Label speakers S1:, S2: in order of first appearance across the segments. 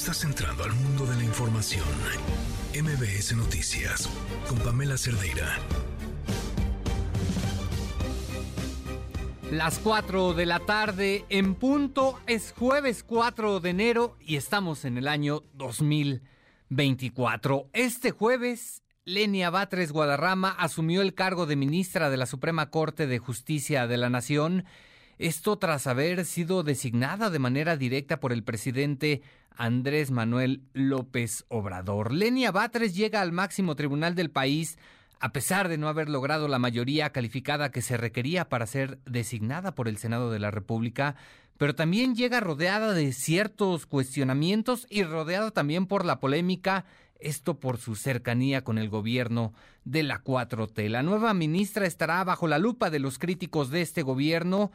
S1: Estás entrando al mundo de la información. MBS Noticias con Pamela Cerdeira.
S2: Las 4 de la tarde en punto es jueves 4 de enero y estamos en el año 2024. Este jueves, Lenia Batres Guadarrama asumió el cargo de ministra de la Suprema Corte de Justicia de la Nación. Esto tras haber sido designada de manera directa por el presidente Andrés Manuel López Obrador. Lenia Batres llega al máximo tribunal del país a pesar de no haber logrado la mayoría calificada que se requería para ser designada por el Senado de la República, pero también llega rodeada de ciertos cuestionamientos y rodeada también por la polémica, esto por su cercanía con el gobierno de la 4T. La nueva ministra estará bajo la lupa de los críticos de este gobierno,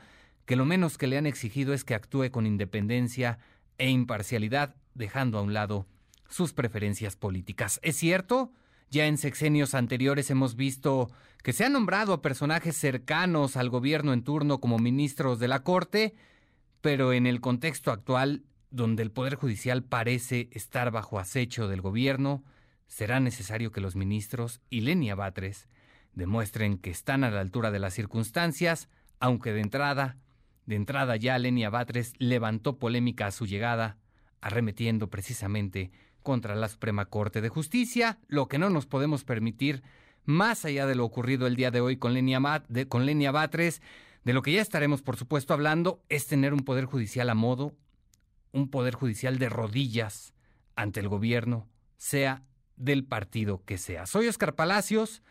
S2: que lo menos que le han exigido es que actúe con independencia e imparcialidad, dejando a un lado sus preferencias políticas. ¿Es cierto? Ya en sexenios anteriores hemos visto que se han nombrado a personajes cercanos al gobierno en turno como ministros de la Corte, pero en el contexto actual, donde el Poder Judicial parece estar bajo acecho del gobierno, será necesario que los ministros y Lenia Batres demuestren que están a la altura de las circunstancias, aunque de entrada, de entrada ya Lenia Batres levantó polémica a su llegada, arremetiendo precisamente contra la Suprema Corte de Justicia, lo que no nos podemos permitir, más allá de lo ocurrido el día de hoy con Lenia, de, con Lenia Batres, de lo que ya estaremos, por supuesto, hablando, es tener un poder judicial a modo, un poder judicial de rodillas ante el gobierno, sea del partido que sea. Soy Oscar Palacios,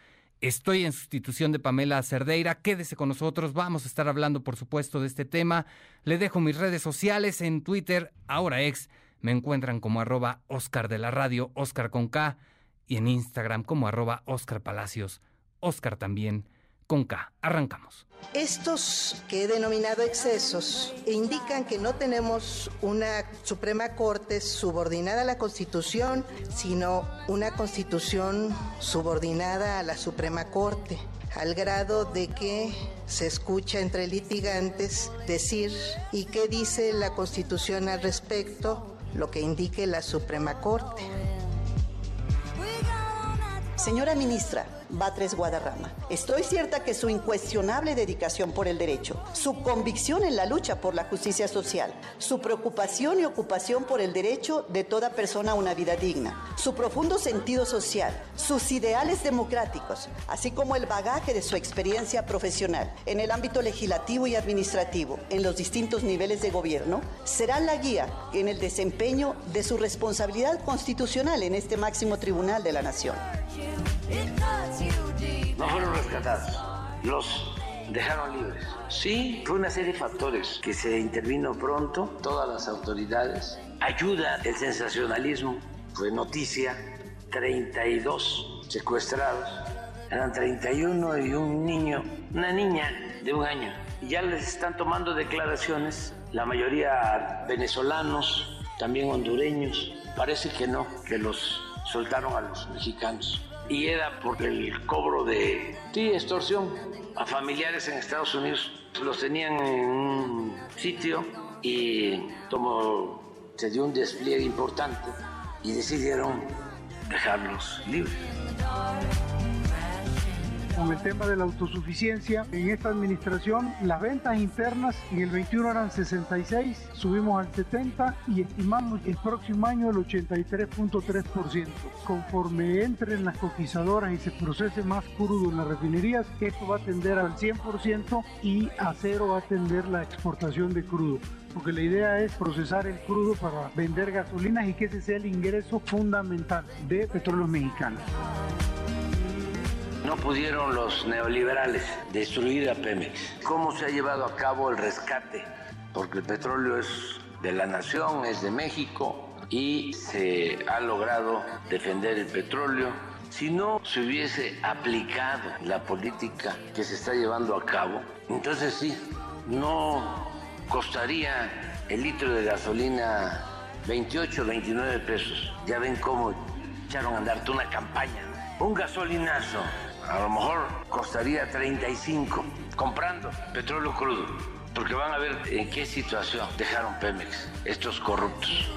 S2: estoy en sustitución de Pamela Cerdeira, quédese con nosotros, vamos a estar hablando, por supuesto, de este tema. Le dejo mis redes sociales. En Twitter, ahora ex me encuentran como arroba Oscar de la Radio, Oscar con K, y en Instagram como arroba Oscar Palacios, Oscar también con K. Arrancamos.
S3: Estos que he denominado excesos indican que no tenemos una Suprema Corte subordinada a la Constitución, sino una Constitución subordinada a la Suprema Corte al grado de que se escucha entre litigantes decir ¿y qué dice la Constitución al respecto? lo que indique la Suprema Corte.
S4: Señora ministra, Batres Guadarrama. Estoy cierta que su incuestionable dedicación por el derecho, su convicción en la lucha por la justicia social, su preocupación y ocupación por el derecho de toda persona a una vida digna, su profundo sentido social, sus ideales democráticos, así como el bagaje de su experiencia profesional en el ámbito legislativo y administrativo en los distintos niveles de gobierno, serán la guía en el desempeño de su responsabilidad constitucional en este máximo tribunal de la nación.
S5: Rescatados, los dejaron libres. Sí, fue una serie de factores que se intervino pronto, todas las autoridades. Ayuda el sensacionalismo, fue noticia, 32 secuestrados, eran 31 y un niño, una niña de un año. Y ya les están tomando declaraciones, la mayoría venezolanos, también hondureños. Parece que no, que los soltaron a los mexicanos y era por el cobro de sí, extorsión a familiares en Estados Unidos. Los tenían en un sitio y como se dio un despliegue importante y decidieron dejarlos libres
S6: con el tema de la autosuficiencia. En esta administración las ventas internas en el 21 eran 66, subimos al 70 y estimamos el próximo año el 83.3%. Conforme entren las cotizadoras y se procese más crudo en las refinerías, esto va a tender al 100% y a cero va a tender la exportación de crudo porque la idea es procesar el crudo para vender gasolinas y que ese sea el ingreso fundamental de petróleos mexicanos.
S5: No pudieron los neoliberales destruir a Pemex. ¿Cómo se ha llevado a cabo el rescate? Porque el petróleo es de la nación, es de México y se ha logrado defender el petróleo. Si no se hubiese aplicado la política que se está llevando a cabo, entonces sí, no costaría el litro de gasolina 28, 29 pesos. Ya ven cómo echaron a andar una campaña. Un gasolinazo a lo mejor costaría 35 comprando petróleo crudo, porque van a ver en qué situación dejaron Pemex estos corruptos.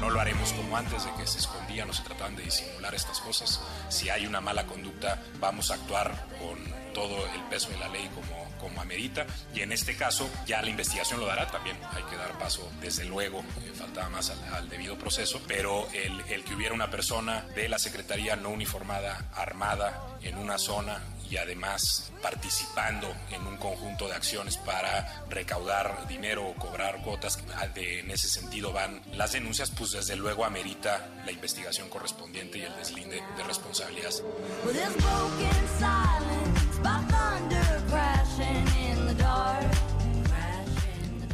S7: lo haremos como antes de que se escondían o se trataban de disimular estas cosas. Si hay una mala conducta, vamos a actuar con todo el peso de la ley como, como amerita y en este caso ya la investigación lo dará también hay que dar paso desde luego eh, faltaba más al, debido proceso pero el, el que hubiera una persona de la Secretaría no uniformada armada en una zona y además participando en un conjunto de acciones para recaudar dinero o cobrar cuotas. en ese sentido van las denuncias, pues desde luego amerita la investigación correspondiente y el deslinde de responsabilidades.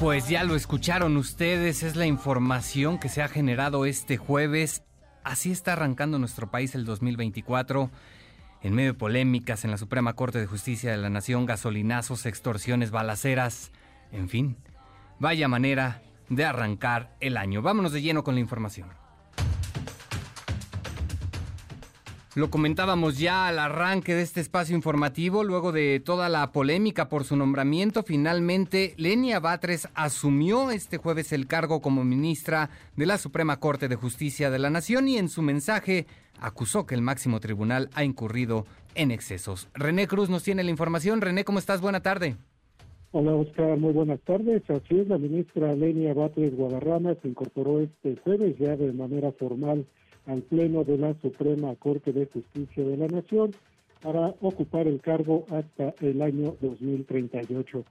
S2: Pues ya lo escucharon ustedes, es la información que se ha generado este jueves. Así está arrancando nuestro país el 2024 en medio de polémicas en la Suprema Corte de Justicia de la Nación, gasolinazos, extorsiones, balaceras, en fin, vaya manera de arrancar el año. Vámonos de lleno con la información. Lo comentábamos ya al arranque de este espacio informativo, luego de toda la polémica por su nombramiento, finalmente Lenia Batres asumió este jueves el cargo como ministra de la Suprema Corte de Justicia de la Nación y en su mensaje acusó que el máximo tribunal ha incurrido en excesos. René Cruz nos tiene la información. René, ¿cómo estás? Buena tarde.
S8: Hola Oscar, muy buenas tardes. Así es, la ministra Lenia Batres Guadarrama se incorporó este jueves ya de manera formal al Pleno de la Suprema Corte de Justicia de la Nación para ocupar el cargo hasta el año 2038.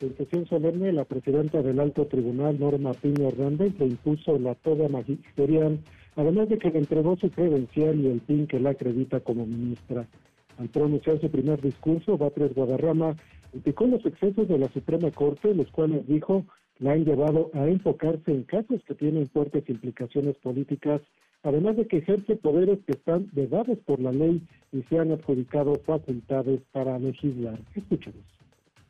S8: En sesión solemne, la presidenta del Alto Tribunal, Norma Piña Hernández, le impuso la toga magisterial, además de que le entregó su credencial y el PIN que la acredita como ministra. Al pronunciar su primer discurso, Batres Guadarrama criticó los excesos de la Suprema Corte, los cuales dijo la han llevado a enfocarse en casos que tienen fuertes implicaciones políticas además de que ejerce poderes que están vedados por la ley y se han adjudicado facultades para legislar. Escuchemos.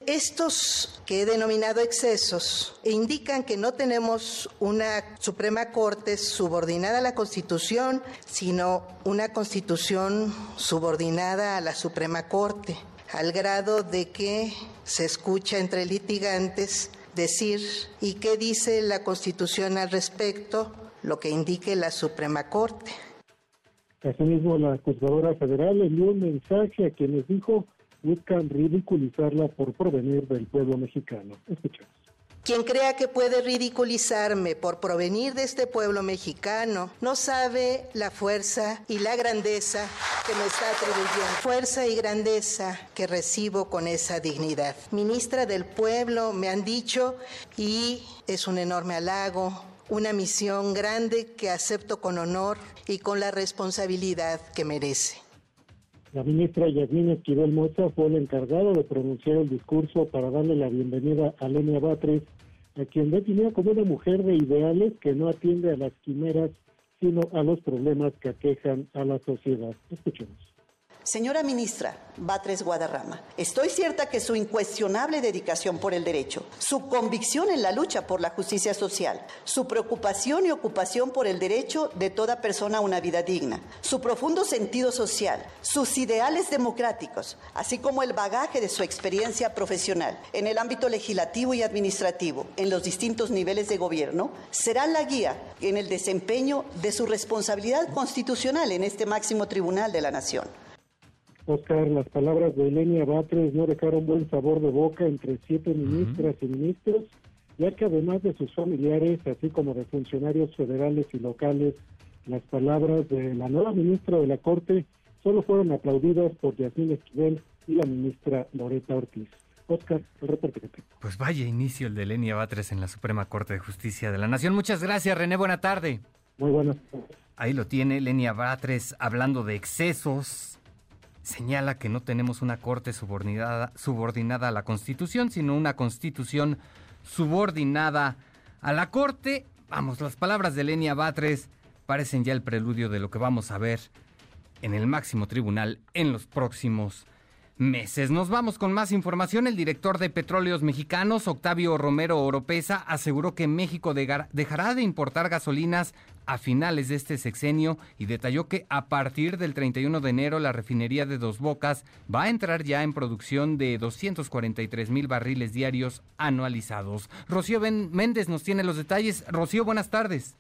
S3: Estos que he denominado excesos indican que no tenemos una Suprema Corte subordinada a la Constitución, sino una Constitución subordinada a la Suprema Corte, al grado de que se escucha entre litigantes decir, ¿y qué dice la Constitución al respecto? Lo que indique la Suprema Corte.
S8: Asimismo, la juzgadora federal envió un mensaje a quienes dijo buscan ridiculizarla por provenir del pueblo mexicano. Escuchemos.
S3: Quien crea que puede ridiculizarme por provenir de este pueblo mexicano no sabe la fuerza y la grandeza que me está atribuyendo. Fuerza y grandeza que recibo con esa dignidad. Ministra del pueblo, me han dicho, y es un enorme halago una misión grande que acepto con honor y con la responsabilidad que merece.
S8: La ministra Yasmín Esquivel Moza fue el encargado de pronunciar el discurso para darle la bienvenida a Lenia Batres, a quien definió como una mujer de ideales que no atiende a las quimeras, sino a los problemas que aquejan a la sociedad. Escuchemos.
S4: Señora ministra Batres Guadarrama, estoy cierta que su incuestionable dedicación por el derecho, su convicción en la lucha por la justicia social, su preocupación y ocupación por el derecho de toda persona a una vida digna, su profundo sentido social, sus ideales democráticos, así como el bagaje de su experiencia profesional en el ámbito legislativo y administrativo en los distintos niveles de gobierno, serán la guía en el desempeño de su responsabilidad constitucional en este máximo tribunal de la Nación.
S8: Oscar, las palabras de Elenia Batres no dejaron buen sabor de boca entre siete ministras y ministros, ya que además de sus familiares, así como de funcionarios federales y locales, las palabras de la nueva ministra de la Corte solo fueron aplaudidas por Yasmín Esquivel y la ministra Loreta Ortiz. Oscar, el reporte.
S2: Pues vaya inicio el de Elenia Batres en la Suprema Corte de Justicia de la Nación. Muchas gracias, René. Buena tarde.
S8: Muy buenas tardes.
S2: Ahí lo tiene Lenia Batres hablando de excesos, señala que no tenemos una corte subordinada, a la Constitución, sino una Constitución subordinada a la corte. Vamos, las palabras de Lenia Batres parecen ya el preludio de lo que vamos a ver en el máximo tribunal en los próximos meses. Nos vamos con más información. El director de Petróleos Mexicanos, Octavio Romero Oropesa, aseguró que México dejará de importar gasolinas a finales de este sexenio y detalló que a partir del 31 de enero la refinería de Dos Bocas va a entrar ya en producción de 243 mil barriles diarios anualizados. Rocío ben Méndez nos tiene los detalles. Rocío, buenas tardes.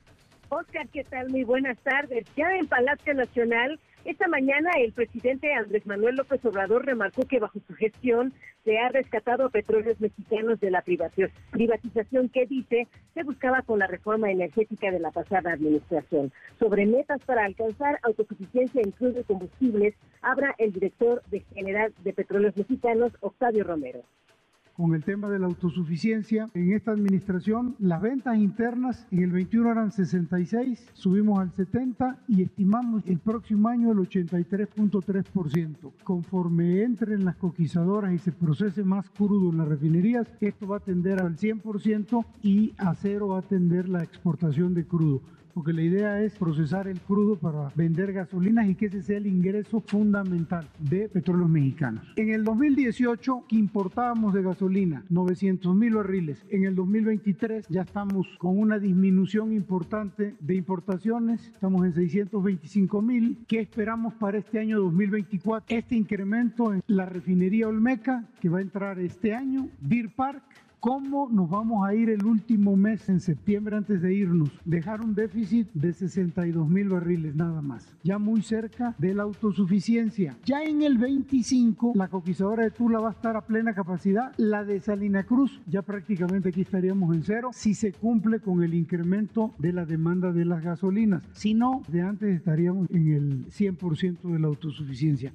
S9: Oscar, ¿qué tal? Muy buenas tardes. Ya en Palacio Nacional, esta mañana el presidente Andrés Manuel López Obrador remarcó que bajo su gestión se ha rescatado a petróleos mexicanos de la privatización que dice se buscaba con la reforma energética de la pasada administración. Sobre metas para alcanzar autosuficiencia en crudo y combustibles, habla el director de General de Petróleos Mexicanos, Octavio Romero
S6: con el tema de la autosuficiencia. En esta administración, las ventas internas en el 21 eran 66, subimos al 70 y estimamos el próximo año el 83.3%. Conforme entren las coquizadoras y se procese más crudo en las refinerías, esto va a tender al 100% y a cero va a tender la exportación de crudo porque la idea es procesar el crudo para vender gasolinas y que ese sea el ingreso fundamental de petróleos mexicanos. En el 2018 que importábamos de gasolina 900 mil barriles, en el 2023 ya estamos con una disminución importante de importaciones, estamos en 625 mil. ¿Qué esperamos para este año 2024? Este incremento en la refinería Olmeca que va a entrar este año, Beer Park ¿Cómo nos vamos a ir el último mes en septiembre antes de irnos? Dejar un déficit de 62 mil barriles nada más, ya muy cerca de la autosuficiencia. Ya en el 25 la coquizadora de Tula va a estar a plena capacidad, la de Salina Cruz ya prácticamente aquí estaríamos en cero si se cumple con el incremento de la demanda de las gasolinas. Si no, de antes estaríamos en el 100% de la autosuficiencia.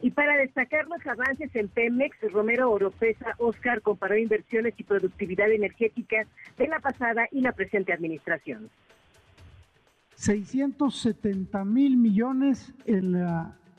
S9: Y para destacar los avances en Pemex, Romero Oropesa Oscar comparó inversiones y productividad energética de la pasada y la presente administración.
S6: 670 mil millones en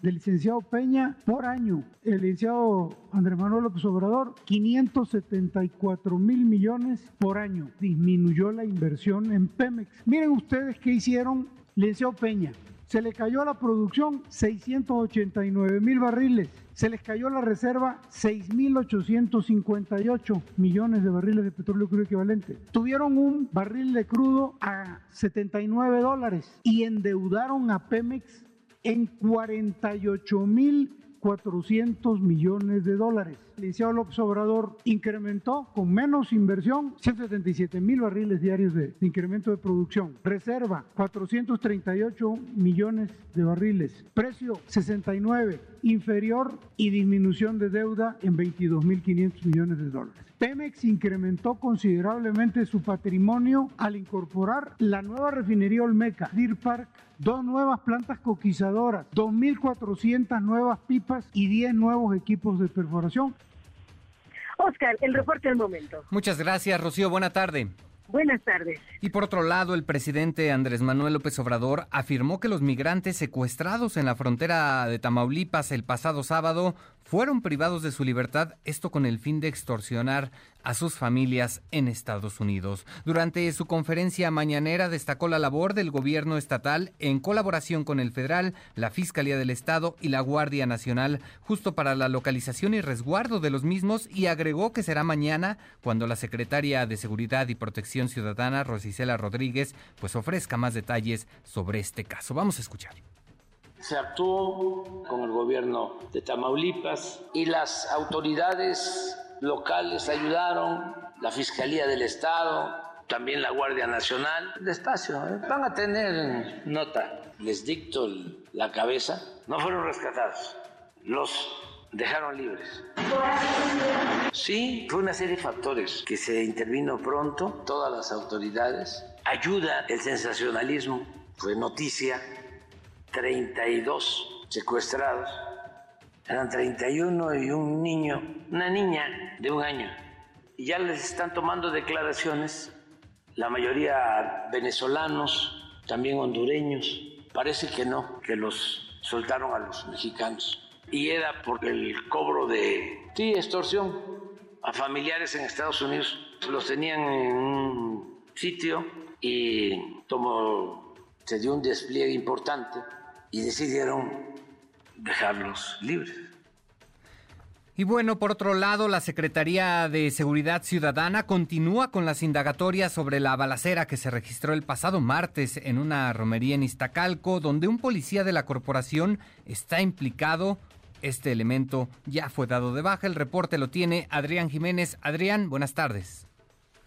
S6: del licenciado Peña por año. El licenciado Andrés Manuel López Obrador, 574 mil millones por año. Disminuyó la inversión en Pemex. Miren ustedes qué hicieron, licenciado Peña se le cayó a la producción 689 mil barriles, se les cayó la reserva 6.858 millones de barriles de petróleo crudo equivalente. Tuvieron un barril de crudo a 79 dólares y endeudaron a Pemex en 48 mil 400 millones de dólares. Licenciado López Obrador incrementó con menos inversión 177 mil barriles diarios de, incremento de producción. Reserva 438 millones de barriles. Precio 69, inferior y disminución de deuda en 22 mil 500 millones de dólares. Pemex incrementó considerablemente su patrimonio al incorporar la nueva refinería Olmeca, Deer Park, dos nuevas plantas coquizadoras, 2.400 nuevas pipas y 10 nuevos equipos de perforación.
S9: Oscar, el reporte del momento.
S2: Muchas gracias, Rocío. Buena tarde.
S9: Buenas tardes.
S2: Y por otro lado, el presidente Andrés Manuel López Obrador afirmó que los migrantes secuestrados en la frontera de Tamaulipas el pasado sábado fueron privados de su libertad, esto con el fin de extorsionar a sus familias en Estados Unidos. Durante su conferencia mañanera destacó la labor del gobierno estatal en colaboración con el federal, la Fiscalía del Estado y la Guardia Nacional, justo para la localización y resguardo de los mismos y agregó que será mañana cuando la secretaria de Seguridad y Protección Ciudadana, Rosicela Rodríguez, pues ofrezca más detalles sobre este caso. Vamos a escuchar.
S5: Se actuó con el gobierno de Tamaulipas y las autoridades locales ayudaron, la Fiscalía del Estado, también la Guardia Nacional. Despacio, ¿eh? van a tener nota. Les dicto la cabeza. No fueron rescatados, los dejaron libres. Sí, fue una serie de factores que se intervino pronto, todas las autoridades. Ayuda el sensacionalismo, fue noticia 32 secuestrados. Eran 31 y un niño, una niña de un año. Y ya les están tomando declaraciones, la mayoría venezolanos, también hondureños. Parece que no, que los soltaron a los mexicanos. Y era por el cobro de, sí, extorsión a familiares en Estados Unidos. Los tenían en un sitio y como se dio un despliegue importante, y decidieron dejarlos libres.
S2: Y bueno, por otro lado, la Secretaría de Seguridad Ciudadana continúa con las indagatorias sobre la balacera que se registró el pasado martes en una romería en Iztacalco, donde un policía de la corporación está implicado. Este elemento ya fue dado de baja. El reporte lo tiene Adrián Jiménez. Adrián, buenas tardes.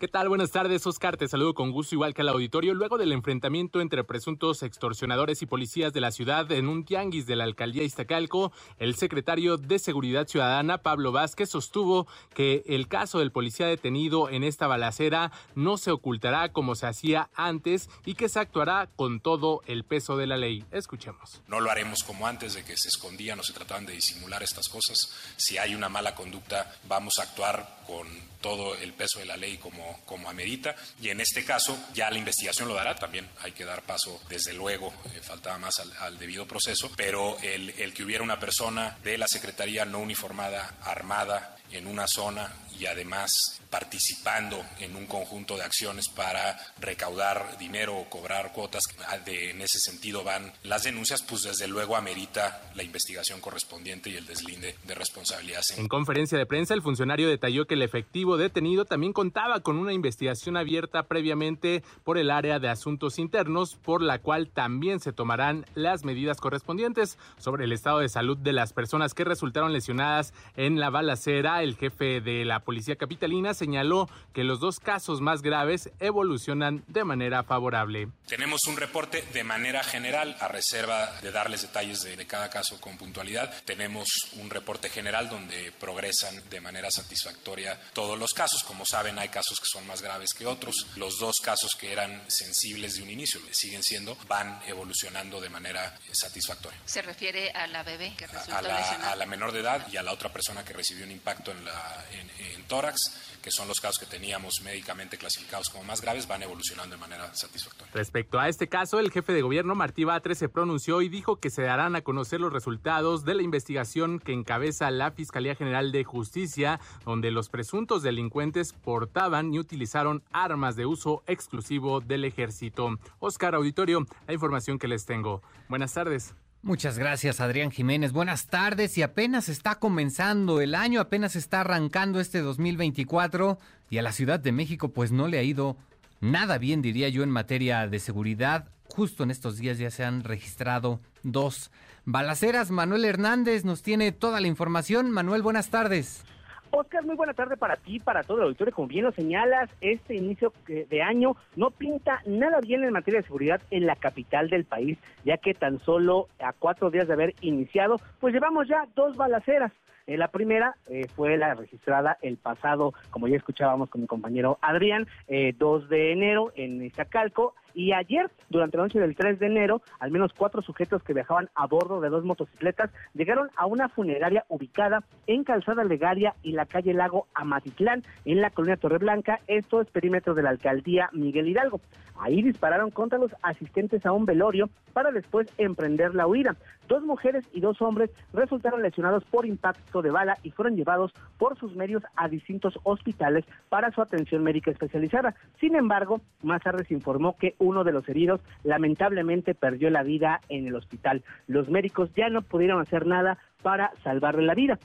S10: ¿Qué tal? Buenas tardes, Oscar. Te saludo con gusto, igual que al auditorio. Luego del enfrentamiento entre presuntos extorsionadores y policías de la ciudad en un tianguis de la alcaldía Iztacalco, el secretario de Seguridad Ciudadana, Pablo Vázquez, sostuvo que el caso del policía detenido en esta balacera no se ocultará como se hacía antes y que se actuará con todo el peso de la ley. Escuchemos.
S7: No lo haremos como antes de que se escondían o se trataban de disimular estas cosas. Si hay una mala conducta, vamos a actuar con todo el peso de la ley como, como amerita. Y en este caso ya la investigación lo dará, también hay que dar paso, desde luego, eh, faltaba más al, al, debido proceso, pero el, el que hubiera una persona de la Secretaría no uniformada, armada, en una zona y además participando en un conjunto de acciones para recaudar dinero o cobrar cuotas. De, en ese sentido van las denuncias, pues desde luego amerita la investigación correspondiente y el deslinde de responsabilidades.
S10: En conferencia de prensa, el funcionario detalló que el efectivo detenido también contaba con una investigación abierta previamente por el área de asuntos internos, por la cual también se tomarán las medidas correspondientes sobre el estado de salud de las personas que resultaron lesionadas en la balacera. El jefe de la policía capitalina señaló que los dos casos más graves evolucionan de manera favorable.
S7: Tenemos un reporte de manera general, a reserva de darles detalles de, de, cada caso con puntualidad. Tenemos un reporte general donde progresan de manera satisfactoria todos los casos. Como saben, hay casos que son más graves que otros. Los dos casos que eran sensibles de un inicio, siguen siendo, van evolucionando de manera satisfactoria.
S11: ¿Se refiere a la bebé que resultó
S7: a la,
S11: lesionada?
S7: a la menor de edad y a la otra persona que recibió un impacto en, en tórax que son los casos que teníamos médicamente clasificados como más graves, van evolucionando de manera satisfactoria.
S10: Respecto a este caso, el jefe de gobierno Martí Batres se pronunció y dijo que se darán a conocer los resultados de la investigación que encabeza la Fiscalía General de Justicia, donde los presuntos delincuentes portaban y utilizaron armas de uso exclusivo del ejército. Oscar Auditorio, la información que les tengo. Buenas tardes.
S2: Muchas gracias, Adrián Jiménez. Buenas tardes y apenas está comenzando el año, apenas está arrancando este 2024 y a la Ciudad de México pues no le ha ido nada bien, diría yo, en materia de seguridad. Justo en estos días ya se han registrado dos balaceras. Manuel Hernández nos tiene toda la información. Manuel, buenas tardes.
S12: Oscar, muy buena tarde para ti, para todo el auditorio. Como bien lo señalas, este inicio de año no pinta nada bien en materia de seguridad en la capital del país, ya que tan solo a cuatro días de haber iniciado, pues llevamos ya dos balaceras. Eh, la primera eh, fue la registrada el pasado, como ya escuchábamos con mi compañero Adrián, eh, 2 de enero en Iztacalco. Y ayer, durante la noche del 3 de enero, al menos cuatro sujetos que viajaban a bordo de dos motocicletas llegaron a una funeraria ubicada en Calzada Legaria y la calle Lago Amatitlán, en la colonia Torreblanca. Esto es perímetro de la alcaldía Miguel Hidalgo. Ahí dispararon contra los asistentes a un velorio para después emprender la huida. Dos mujeres y dos hombres resultaron lesionados por impacto de bala y fueron llevados por sus medios a distintos hospitales para su atención médica especializada. Sin embargo, más tarde se informó que uno de los heridos lamentablemente perdió la vida en el hospital. Los médicos ya no pudieron hacer nada para salvarle la vida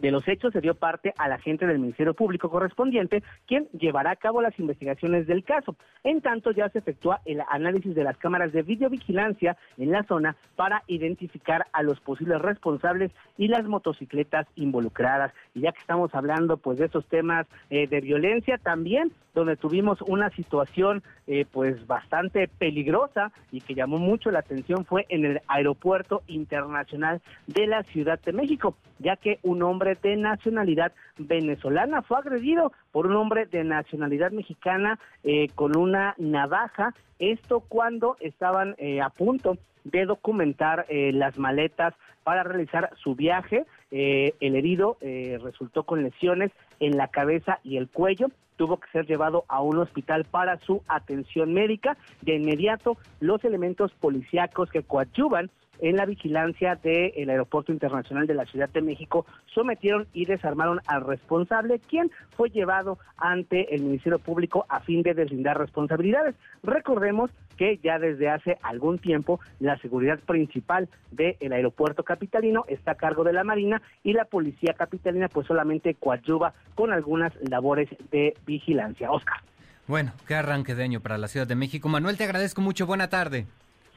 S12: de los hechos se dio parte al agente del Ministerio Público correspondiente, quien llevará a cabo las investigaciones del caso. En tanto, ya se efectúa el análisis de las cámaras de videovigilancia en la zona para identificar a los posibles responsables y las motocicletas involucradas. Y ya que estamos hablando pues de estos temas eh, de violencia también, donde tuvimos una situación eh, pues bastante peligrosa y que llamó mucho la atención fue en el aeropuerto internacional de la Ciudad de México, ya que un hombre de nacionalidad venezolana fue agredido por un hombre de nacionalidad mexicana eh, con una navaja. Esto cuando estaban eh, a punto de documentar eh, las maletas para realizar su viaje. el herido resultó con lesiones en la cabeza y el cuello tuvo que ser llevado a un hospital para su atención médica. De inmediato, los elementos policíacos que coadyuvan en la vigilancia del Aeropuerto Internacional de la Ciudad de México sometieron y desarmaron al responsable, quien fue llevado ante el Ministerio Público a fin de deslindar responsabilidades. Recordemos que ya desde hace algún tiempo la seguridad principal del aeropuerto capitalino está a cargo de la Marina y la policía capitalina pues solamente coadyuva con algunas labores de vigilancia. Oscar.
S2: Bueno, qué arranque de año para la Ciudad de México. Manuel, te agradezco mucho. Buena tarde.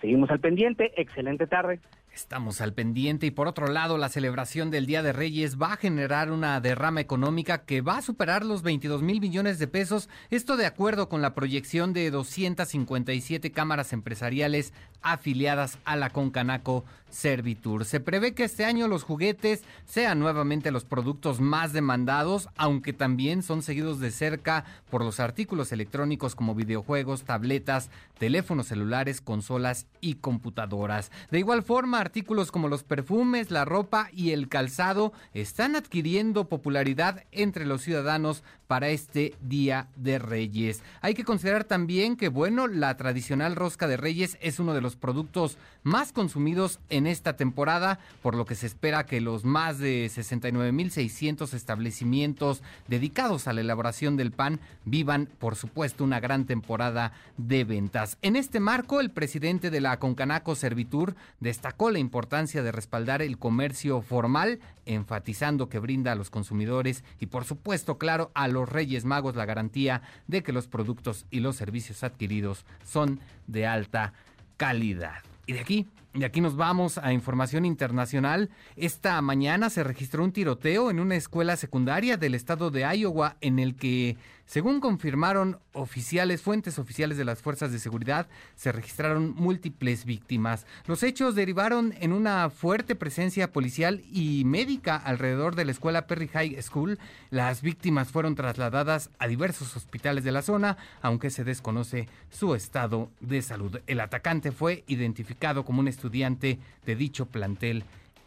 S12: Seguimos al pendiente. Excelente tarde.
S2: Estamos al pendiente y por otro lado la celebración del Día de Reyes va a generar una derrama económica que va a superar los 22 mil millones de pesos, esto de acuerdo con la proyección de 257 cámaras empresariales afiliadas a la Concanaco Servitur. Se prevé que este año los juguetes sean nuevamente los productos más demandados, aunque también son seguidos de cerca por los artículos electrónicos como videojuegos, tabletas, teléfonos celulares, consolas y computadoras. De igual forma, artículos como los perfumes, la ropa y el calzado están adquiriendo popularidad entre los ciudadanos para este Día de Reyes. Hay que considerar también que, bueno, la tradicional rosca de Reyes es uno de los productos más consumidos en esta temporada, por lo que se espera que los más de 69.600 establecimientos dedicados a la elaboración del pan vivan, por supuesto, una gran temporada de ventas. En este marco, el presidente de la Concanaco Servitur destacó la importancia de respaldar el comercio formal, enfatizando que brinda a los consumidores y, por supuesto, claro, a los Reyes Magos la garantía de que los productos y los servicios adquiridos son de alta calidad. Y de aquí, de aquí nos vamos a información internacional. Esta mañana se registró un tiroteo en una escuela secundaria del estado de Iowa en el que según confirmaron oficiales, fuentes oficiales de las fuerzas de seguridad, se registraron múltiples víctimas. Los hechos derivaron en una fuerte presencia policial y médica alrededor de la escuela Perry High School. Las víctimas fueron trasladadas a diversos hospitales de la zona, aunque se desconoce su estado de salud. El atacante fue identificado como un estudiante de dicho plantel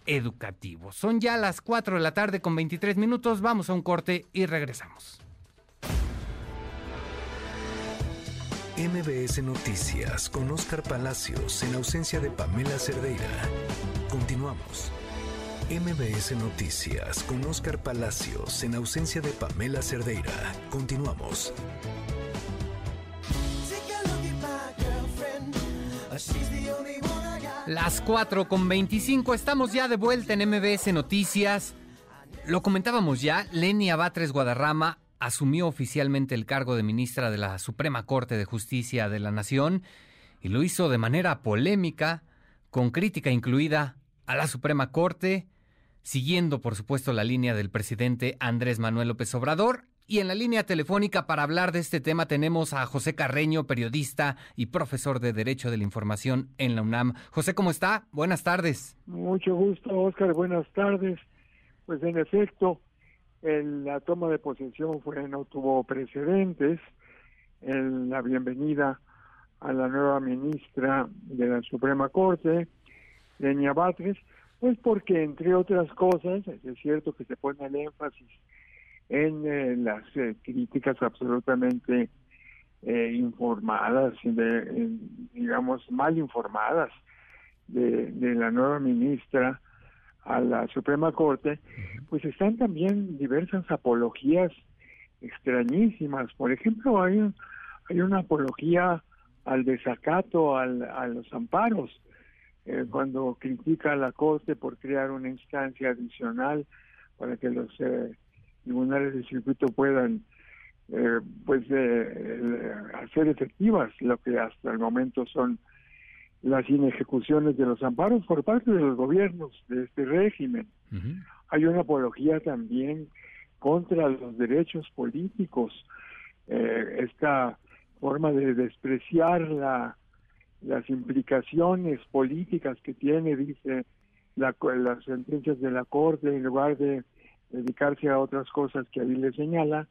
S2: educativo. Son ya las 4 de la tarde con 23 minutos. Vamos a un corte y regresamos.
S1: MBS Noticias con Oscar Palacios en ausencia de Pamela Cerdeira. Continuamos. MBS Noticias con Oscar Palacios en ausencia de Pamela Cerdeira. Continuamos.
S2: Las 4 con 25, estamos ya de vuelta en MBS Noticias. Lo comentábamos ya, Lenia Batres Guadarrama asumió oficialmente el cargo de ministra de la Suprema Corte de Justicia de la Nación y lo hizo de manera polémica, con crítica incluida a la Suprema Corte, siguiendo por supuesto la línea del presidente Andrés Manuel López Obrador. Y en la línea telefónica para hablar de este tema tenemos a José Carreño, periodista y profesor de Derecho de la Información en la UNAM. José, ¿cómo está? Buenas tardes.
S13: Mucho gusto, Oscar. Buenas tardes. Pues en efecto, la toma de posesión fue no tuvo precedentes. en la bienvenida a la nueva ministra de la Suprema Corte, Leña Batres, pues porque entre otras cosas, es cierto que se pone el énfasis en eh, las eh, críticas absolutamente eh, informadas, de, digamos mal informadas de, de la nueva ministra a la Suprema Corte, pues están también diversas apologías extrañísimas. Por ejemplo, hay, hay una apología al desacato, al, a los amparos, eh, cuando critica a la Corte por crear una instancia adicional para que los eh, tribunales de circuito puedan eh, pues hacer efectivas lo que hasta el momento son las inejecuciones de los amparos por parte de los gobiernos de este régimen. Hay una apología también contra los derechos políticos, eh, esta forma de despreciar la, las implicaciones políticas que tiene, dice la, las sentencias de la Corte, en lugar de dedicarse a otras cosas que le señala,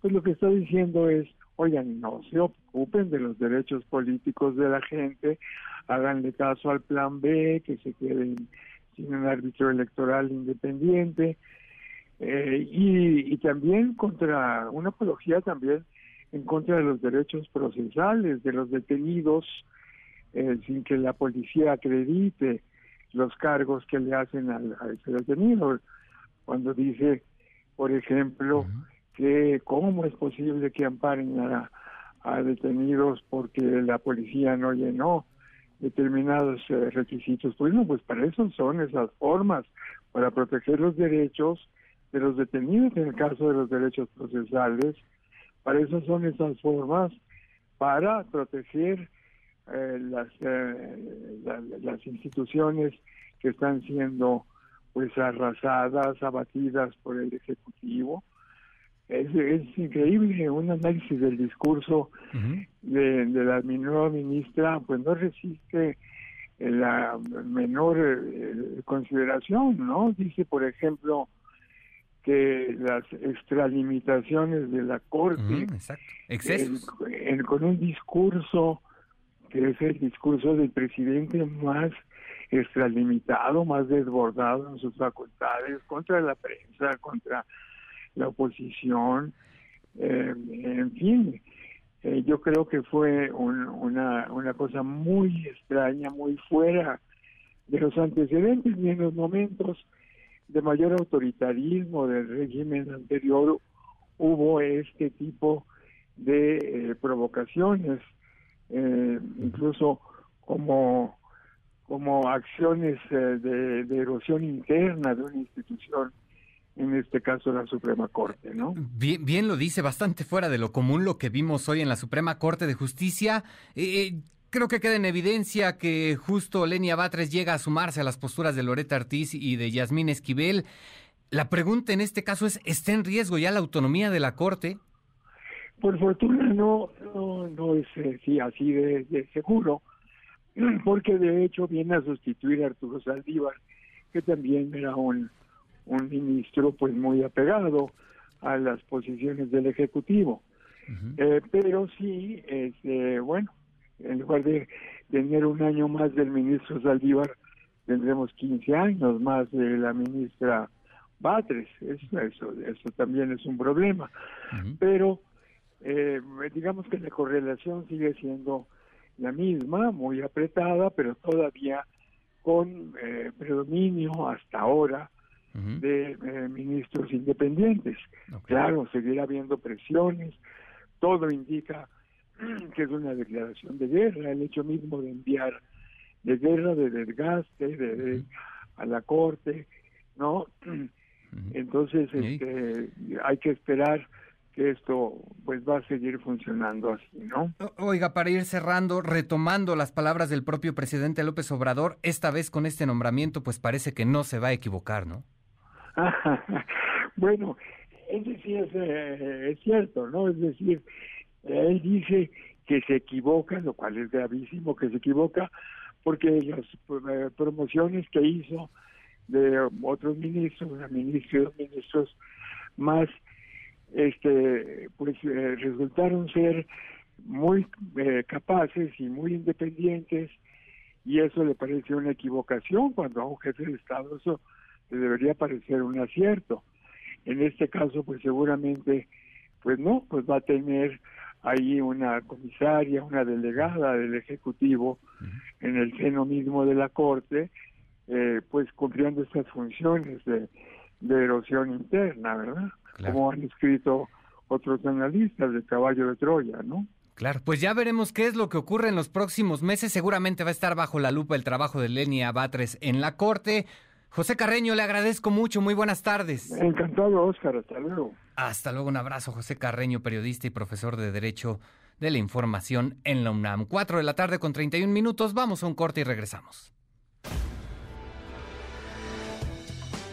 S13: pues lo que está diciendo es, oigan, no se ocupen de los derechos políticos de la gente, háganle caso al plan B, que se queden sin un árbitro electoral independiente, eh, y, también contra una apología también en contra de los derechos procesales de los detenidos, eh, sin que la policía acredite los cargos que le hacen al, a ese detenido. Cuando dice, por ejemplo, que cómo es posible que amparen a, detenidos porque la policía no llenó determinados eh, requisitos. Pues no, pues para eso son esas formas, para proteger los derechos de los detenidos en el caso de los derechos procesales, para eso son esas formas, para proteger eh, las, eh, las instituciones que están siendo pues arrasadas, abatidas por el Ejecutivo. Es, es increíble, un análisis del discurso de, de, la nueva ministra, pues no resiste la menor eh, consideración, ¿no? Dice, por ejemplo, que las extralimitaciones de la Corte, con un discurso que es el discurso del presidente más extralimitado, más desbordado en sus facultades, contra la prensa, contra la oposición, eh, en fin, eh, yo creo que fue una, una cosa muy extraña, muy fuera de los antecedentes y en los momentos de mayor autoritarismo del régimen anterior hubo este tipo de eh, provocaciones, eh, incluso como, como acciones de, de erosión interna de una institución en este caso la Suprema Corte, ¿no?
S2: Bien, bien lo dice, bastante fuera de lo común lo que vimos hoy en la Suprema Corte de Justicia. Eh, eh, creo que queda en evidencia que justo Lenia Batres llega a sumarse a las posturas de Loreta Ortiz y de Yasmín Esquivel. La pregunta en este caso es, ¿está en riesgo ya la autonomía de la Corte?
S13: Por fortuna no, no, es eh, así de, seguro, porque de hecho viene a sustituir a Arturo Saldívar, que también era un un ministro pues muy apegado a las posiciones del Ejecutivo. Eh, pero sí, este, bueno, en lugar de tener un año más del ministro Saldívar, tendremos 15 años más de la ministra Batres. Eso, eso, eso también es un problema. Pero eh, digamos que la correlación sigue siendo la misma, muy apretada, pero todavía con eh, predominio hasta ahora de eh, ministros independientes. Claro, seguirá habiendo presiones, todo indica que es una declaración de guerra, el hecho mismo de enviar de guerra, de desgaste, de, a la corte, ¿no? Entonces, este, hay que esperar que esto pues va a seguir funcionando así, ¿no?
S2: Oiga, para ir cerrando, retomando las palabras del propio presidente López Obrador, esta vez con este nombramiento pues parece que no se va a equivocar, ¿no?
S13: bueno, eso sí eh, es, cierto, ¿no? Es decir, él dice que se equivoca, lo cual es gravísimo que se equivoca, porque las eh, promociones que hizo de otros ministros, una ministra y dos ministros más, este, pues eh, resultaron ser muy capaces y muy independientes y eso le parece una equivocación cuando a un jefe de Estado eso debería parecer un acierto. En este caso, pues seguramente, pues no, pues va a tener ahí una comisaria, una delegada del Ejecutivo en el seno mismo de la Corte, eh, pues cumpliendo estas funciones de, erosión interna, ¿verdad? Como han escrito otros analistas del caballo de Troya, ¿no?
S2: Claro, pues ya veremos qué es lo que ocurre en los próximos meses. Seguramente va a estar bajo la lupa el trabajo de Lenia Batres en la Corte. José Carreño, le agradezco mucho. Muy buenas tardes.
S13: Encantado, Oscar. Hasta luego.
S2: Hasta luego. Un abrazo, José Carreño, periodista y profesor de Derecho de la Información en la UNAM. Cuatro de la tarde con 31 minutos. Vamos a un corte y regresamos.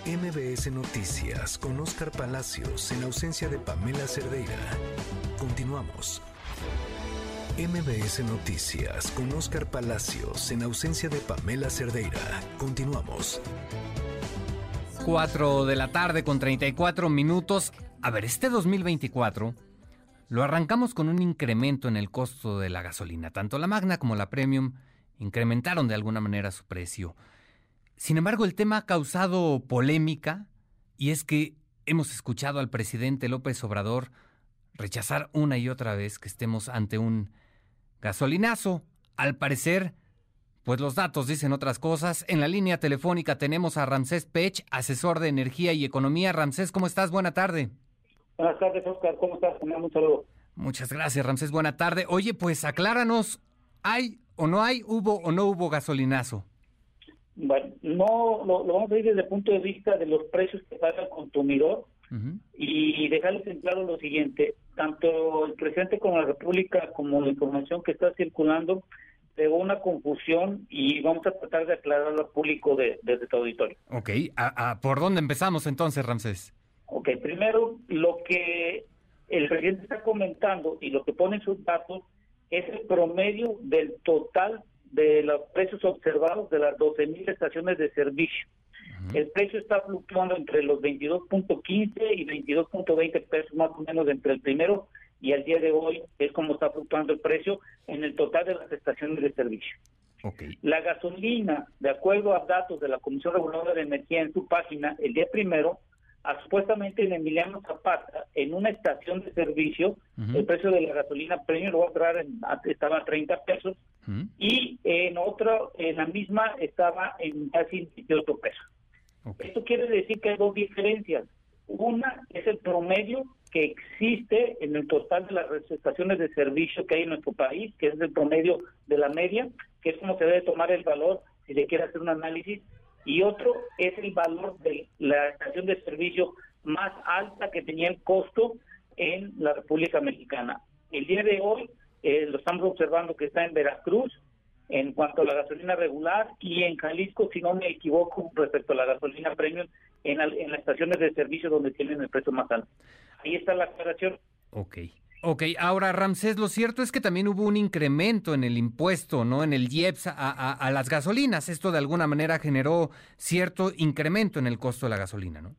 S1: MBS Noticias con Oscar Palacios en ausencia de Pamela Cerdeira. Continuamos. MBS Noticias con Oscar Palacios en ausencia de Pamela Cerdeira. Continuamos.
S2: 4 de la tarde con 34 minutos. A ver, este 2024 lo arrancamos con un incremento en el costo de la gasolina. Tanto la Magna como la Premium incrementaron de alguna manera su precio. Sin embargo, el tema ha causado polémica y es que hemos escuchado al presidente López Obrador rechazar una y otra vez que estemos ante un Gasolinazo. Al parecer, pues los datos dicen otras cosas. En la línea telefónica tenemos a Ramsés Pech, asesor de energía y economía. Ramsés, ¿cómo estás? Buena tarde.
S14: Buenas tardes, Oscar. ¿Cómo estás? Un saludo.
S2: Muchas gracias, Ramsés. Buena tarde. Oye, pues acláranos, ¿hay o no hay, hubo o no hubo gasolinazo?
S14: Bueno, no, lo, vamos a ver desde el punto de vista de los precios que paga el consumidor y dejarles en claro lo siguiente, tanto el presidente como la República como la información que está circulando creó una confusión y vamos a tratar de aclararlo al público de, desde tu auditorio.
S2: Ok, ¿A, por dónde empezamos entonces, Ramsés?
S14: Ok, primero lo que el presidente está comentando y lo que pone en sus datos es el promedio del total de los precios observados de las 12.000 estaciones de servicio. El precio está fluctuando entre los 22.15 y 22.20 pesos más o menos entre el primero y el día de hoy es como está fluctuando el precio en el total de las estaciones de servicio. La gasolina, de acuerdo a datos de la Comisión Reguladora de Energía en su página, el día primero, a, supuestamente en Emiliano Zapata, en una estación de servicio, el precio de la gasolina premium lo voy a traer estaba a 30 pesos, y en otro, en la misma, estaba en casi 28 pesos. Esto quiere decir que hay dos diferencias. Una es el promedio que existe en el total de las estaciones de servicio que hay en nuestro país, que es el promedio de la media, que es como se debe tomar el valor si se quiere hacer un análisis, y otro es el valor de la estación de servicio más alta que tenía el costo en la República Mexicana. El día de hoy eh, lo estamos observando que está en Veracruz, en cuanto a la gasolina regular y en Jalisco, si no me equivoco, respecto a la gasolina premium en, en las estaciones de servicio donde tienen el precio más alto. Ahí está la aclaración.
S2: Ok. Ok, ahora Ramsés, lo cierto es que también hubo un incremento en el impuesto, ¿no? En el IEPS a, a, las gasolinas. Esto de alguna manera generó cierto incremento en el costo de la gasolina, ¿no?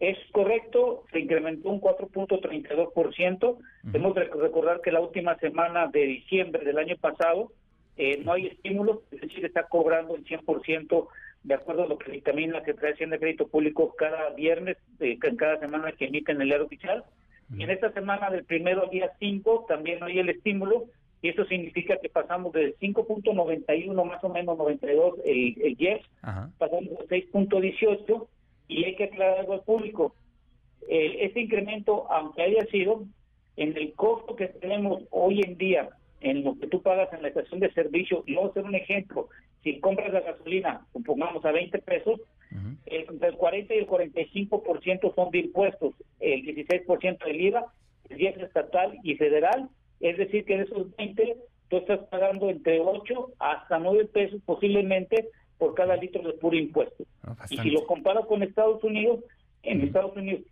S14: Es correcto, se incrementó un 4.32%. Tenemos que recordar que la última semana de diciembre del año pasado eh, no hay estímulo, es decir, está cobrando el 100% de acuerdo a lo que dictamina la Secretaría de Crédito Público cada viernes, eh, cada semana que emite en el aero oficial. Y en esta semana del primero al día 5 también hay el estímulo, y eso significa que pasamos del 5.91 más o menos 92 el, el YES, pasamos al 6.18 y hay que aclarar algo al público. Eh, este incremento, aunque haya sido, en el costo que tenemos hoy en día en lo que tú pagas en la estación de servicio, y vamos a hacer un ejemplo, si compras la gasolina, pongamos a 20 pesos, entre el 40 y el 45% son de impuestos, el 16% del IVA, el 10 estatal y federal, es decir que de esos 20 tú estás pagando entre 8 hasta 9 pesos posiblemente por cada litro de puro impuesto. y si lo comparo con Estados Unidos, en Estados Unidos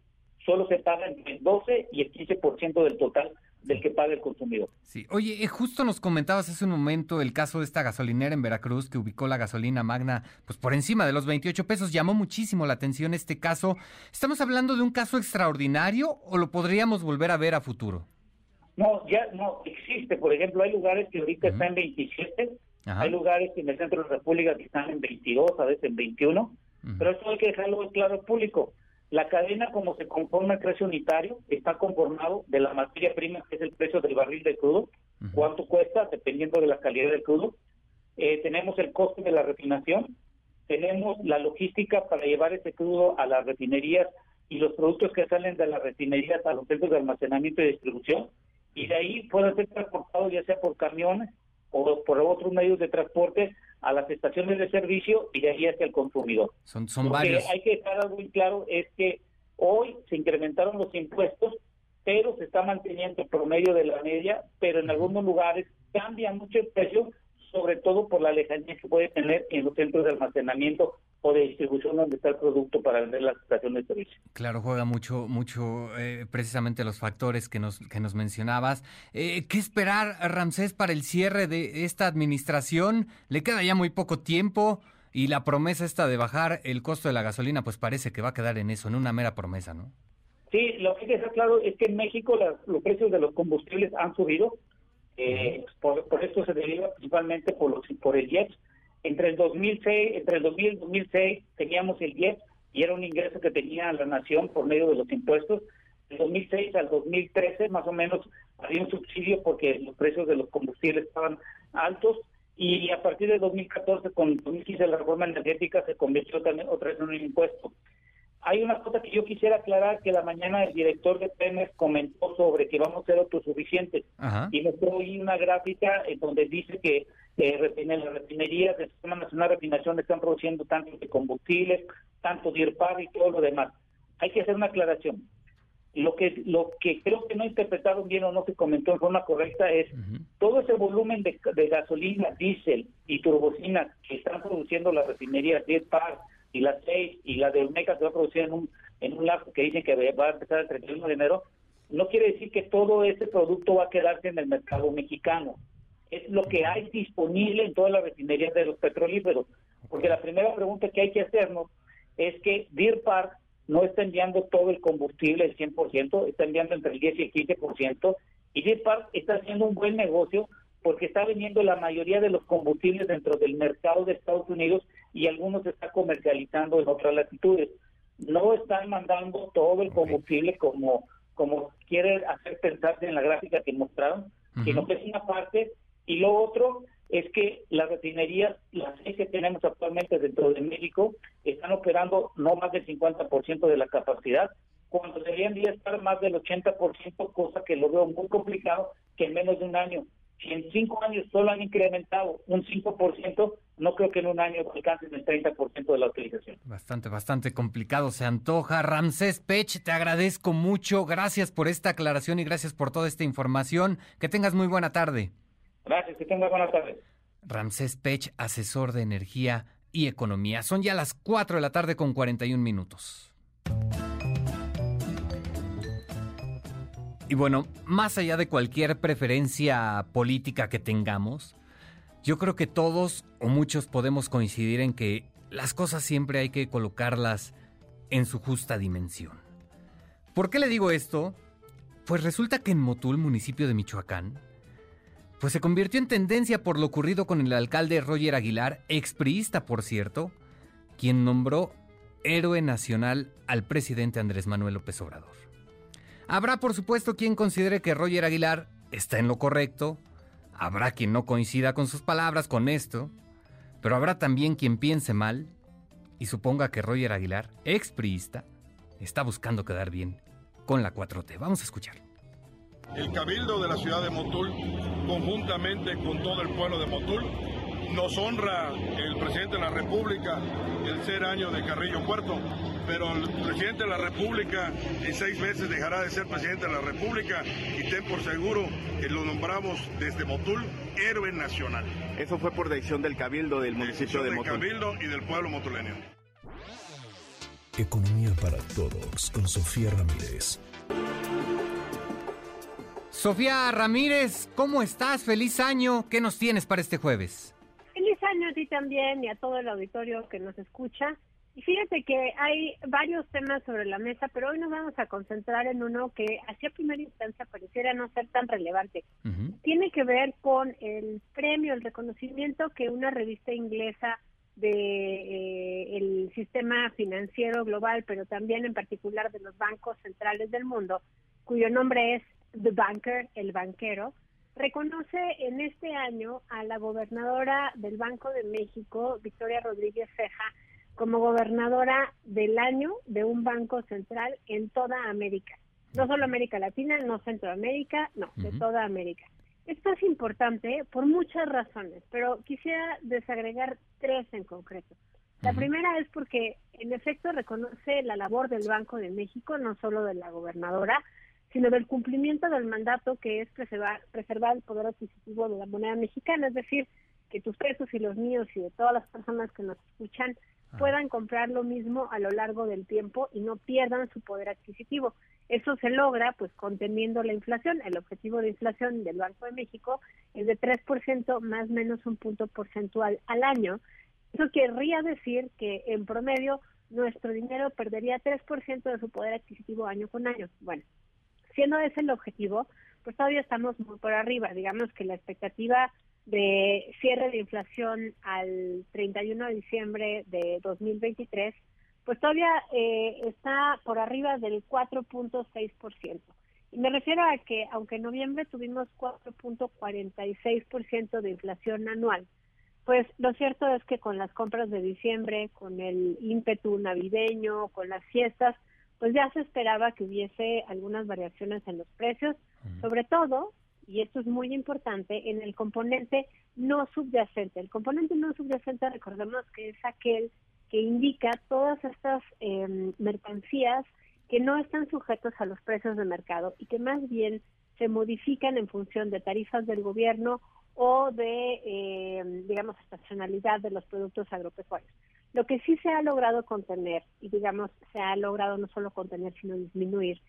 S14: solo se paga entre el 12 y el 15% del total del que paga el consumidor.
S2: Sí, oye, eh, justo nos comentabas hace un momento el caso de esta gasolinera en Veracruz que ubicó la gasolina magna pues por encima de los 28 pesos. Llamó muchísimo la atención este caso. ¿Estamos hablando de un caso extraordinario o lo podríamos volver a ver a futuro?
S14: No, ya no existe. Por ejemplo, hay lugares que ahorita están en 27, hay lugares en el centro de la República que están en 22, a veces en 21, pero eso hay que dejarlo claro al público. La cadena, como se conforma el precio unitario, está conformado de la materia prima, que es el precio del barril de crudo, cuánto cuesta, dependiendo de la calidad del crudo. Eh, tenemos el costo de la refinación, tenemos la logística para llevar ese crudo a las refinerías y los productos que salen de las refinerías a los centros de almacenamiento y distribución, y de ahí pueden ser transportados ya sea por camiones o por otros medios de transporte a las estaciones de servicio y de ahí hacia el consumidor.
S2: Son, son varios.
S14: hay que dejar algo muy claro es que hoy se incrementaron los impuestos, pero se está manteniendo el promedio de la media, pero en algunos lugares cambia mucho el precio, sobre todo por la lejanía que puede tener en los centros de almacenamiento o de distribución donde está el producto para vender la estación de servicio.
S2: Claro, juega mucho, mucho eh, precisamente los factores que nos, que nos mencionabas. Eh, ¿Qué esperar, Ramsés, para el cierre de esta administración? Le queda ya muy poco tiempo y la promesa esta de bajar el costo de la gasolina, pues parece que va a quedar en eso, en una mera promesa, ¿no?
S14: Sí, lo que hay que dejar claro es que en México los precios de los combustibles han subido. Eh, por, esto se deriva principalmente por, los, por el jet entre el 2006, entre el 2000 y el 2006 teníamos el 10 y era un ingreso que tenía la nación por medio de los impuestos. Del 2006 al 2013 más o menos había un subsidio porque los precios de los combustibles estaban altos y a partir de 2014 con 2015 la reforma energética se convirtió también otra vez en un impuesto. Hay una cosa que yo quisiera aclarar que la mañana el director de Pemex comentó sobre que vamos a ser autosuficientes y mostró ahí una gráfica en donde dice que eh, en las refinerías del Sistema Nacional de Refinación están produciendo tanto de combustibles, tanto de IRPAR y todo lo demás. Hay que hacer una aclaración. Lo que, lo que creo que no interpretaron bien o no se comentó en forma correcta es todo ese volumen de, gasolina, diésel y turbocina que están produciendo las refinerías Deer Park y la 6 y la de Olmeca que va a producir en un, en un lapso que dicen que va a empezar el 31 de enero, no quiere decir que todo ese producto va a quedarse en el mercado mexicano. Es lo que hay disponible en todas las refinerías de los petrolíferos. Porque la primera pregunta que hay que hacernos es que Deer Park no está enviando todo el combustible el 100%, está enviando entre el 10 y el 15%, y Deer Park está haciendo un buen negocio porque está vendiendo la mayoría de los combustibles dentro del mercado de Estados Unidos y algunos está comercializando en otras latitudes. No están mandando todo el combustible como, como quiere hacer pensarse en la gráfica que mostraron, sino que es una parte. Y lo otro es que las refinerías, las seis que tenemos actualmente dentro de México, están operando no más del 50% de la capacidad, cuando deberían estar más del 80%, cosa que lo veo muy complicado que en menos de un año. Si en cinco años solo han incrementado un 5%, no creo que en un año alcancen el 30% de la utilización.
S2: Bastante, bastante complicado se antoja. Ramsés Pech, te agradezco mucho. Gracias por esta aclaración y gracias por toda esta información. Que tengas muy buena tarde.
S14: Gracias, que tenga buena tarde.
S2: Ramsés Pech, asesor de energía y economía. Son ya las 4 de la tarde con 41 minutos. Y bueno, más allá de cualquier preferencia política que tengamos, yo creo que todos o muchos podemos coincidir en que las cosas siempre hay que colocarlas en su justa dimensión. ¿Por qué le digo esto? Pues resulta que en Motul, municipio de Michoacán, pues se convirtió en tendencia por lo ocurrido con el alcalde Roger Aguilar, expriista por cierto, quien nombró héroe nacional al presidente Andrés Manuel López Obrador. Habrá por supuesto quien considere que Roger Aguilar está en lo correcto, habrá quien no coincida con sus palabras con esto, pero habrá también quien piense mal y suponga que Roger Aguilar, expriista, está buscando quedar bien con la 4T. Vamos a escuchar
S15: el Cabildo de la ciudad de Motul, conjuntamente con todo el pueblo de Motul, nos honra el presidente de la República el ser año de Carrillo Puerto, pero el presidente de la República en seis meses dejará de ser presidente de la República y ten por seguro que lo nombramos desde Motul héroe nacional.
S16: Eso fue por decisión del Cabildo del municipio de Motul.
S15: Del Cabildo y del pueblo motuleño.
S1: Economía para todos con Sofía Ramírez.
S2: Sofía Ramírez, ¿cómo estás? Feliz año. ¿Qué nos tienes para este jueves?
S17: A ti también y a todo el auditorio que nos escucha. Y fíjate que hay varios temas sobre la mesa, pero hoy nos vamos a concentrar en uno que hacia primera instancia pareciera no ser tan relevante. Tiene que ver con el premio, el reconocimiento que una revista inglesa de eh, el sistema financiero global, pero también en particular de los bancos centrales del mundo, cuyo nombre es The Banker, el banquero, reconoce en este año a la gobernadora del Banco de México, Victoria Rodríguez Ceja, como gobernadora del año de un banco central en toda América. No solo América Latina, no Centroamérica, no, de toda América. Esto es importante por muchas razones, pero quisiera desagregar tres en concreto. La primera es porque en efecto reconoce la labor del Banco de México, no solo de la gobernadora, sino del cumplimiento del mandato que es preservar, preservar el poder adquisitivo de la moneda mexicana, es decir, que tus pesos y los míos y de todas las personas que nos escuchan ah. puedan comprar lo mismo a lo largo del tiempo y no pierdan su poder adquisitivo. Eso se logra pues conteniendo la inflación. El objetivo de inflación del Banco de México es de 3% más menos un punto porcentual al año. Eso querría decir que en promedio nuestro dinero perdería 3% de su poder adquisitivo año con año. Bueno, siendo ese el objetivo, pues todavía estamos muy por arriba. Digamos que la expectativa de cierre de inflación al 31 de diciembre de 2023, pues todavía eh, está por arriba del 4.6%. Y me refiero a que, aunque en noviembre tuvimos 4.46% de inflación anual, pues lo cierto es que con las compras de diciembre, con el ímpetu navideño, con las fiestas, pues ya se esperaba que hubiese algunas variaciones en los precios, sobre todo, y esto es muy importante, en el componente no subyacente. El componente no subyacente, recordemos que es aquel que indica todas estas em, mercancías que no están sujetos a los precios de mercado y que más bien se modifican en función de tarifas del gobierno o de, eh, digamos, estacionalidad de los productos agropecuarios. Lo que sí se ha logrado contener, y digamos, se ha logrado no solo contener, sino disminuir,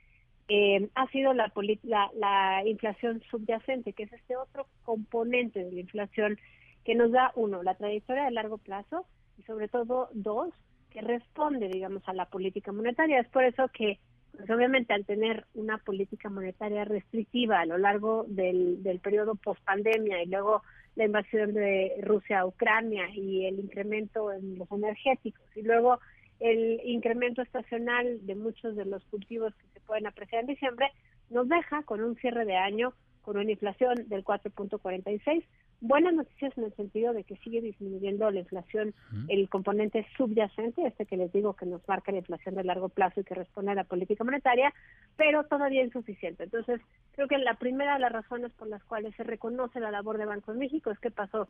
S17: eh, ha sido la, la, la inflación subyacente, que es este otro componente de la inflación que nos da, uno, la trayectoria de largo plazo y sobre todo, dos, que responde, digamos, a la política monetaria. Es por eso que, pues, obviamente, al tener una política monetaria restrictiva a lo largo del, del periodo post-pandemia y luego la invasión de Rusia a Ucrania y el incremento en los energéticos y luego el incremento estacional de muchos de los cultivos que se pueden apreciar en diciembre, nos deja con un cierre de año con una inflación del 4.46. Buenas noticias en el sentido de que sigue disminuyendo la inflación, el componente subyacente, este que les digo que nos marca la inflación de largo plazo y que responde a la política monetaria, pero todavía insuficiente. Entonces, creo que la primera de las razones por las cuales se reconoce la labor de Banco de México es que pasó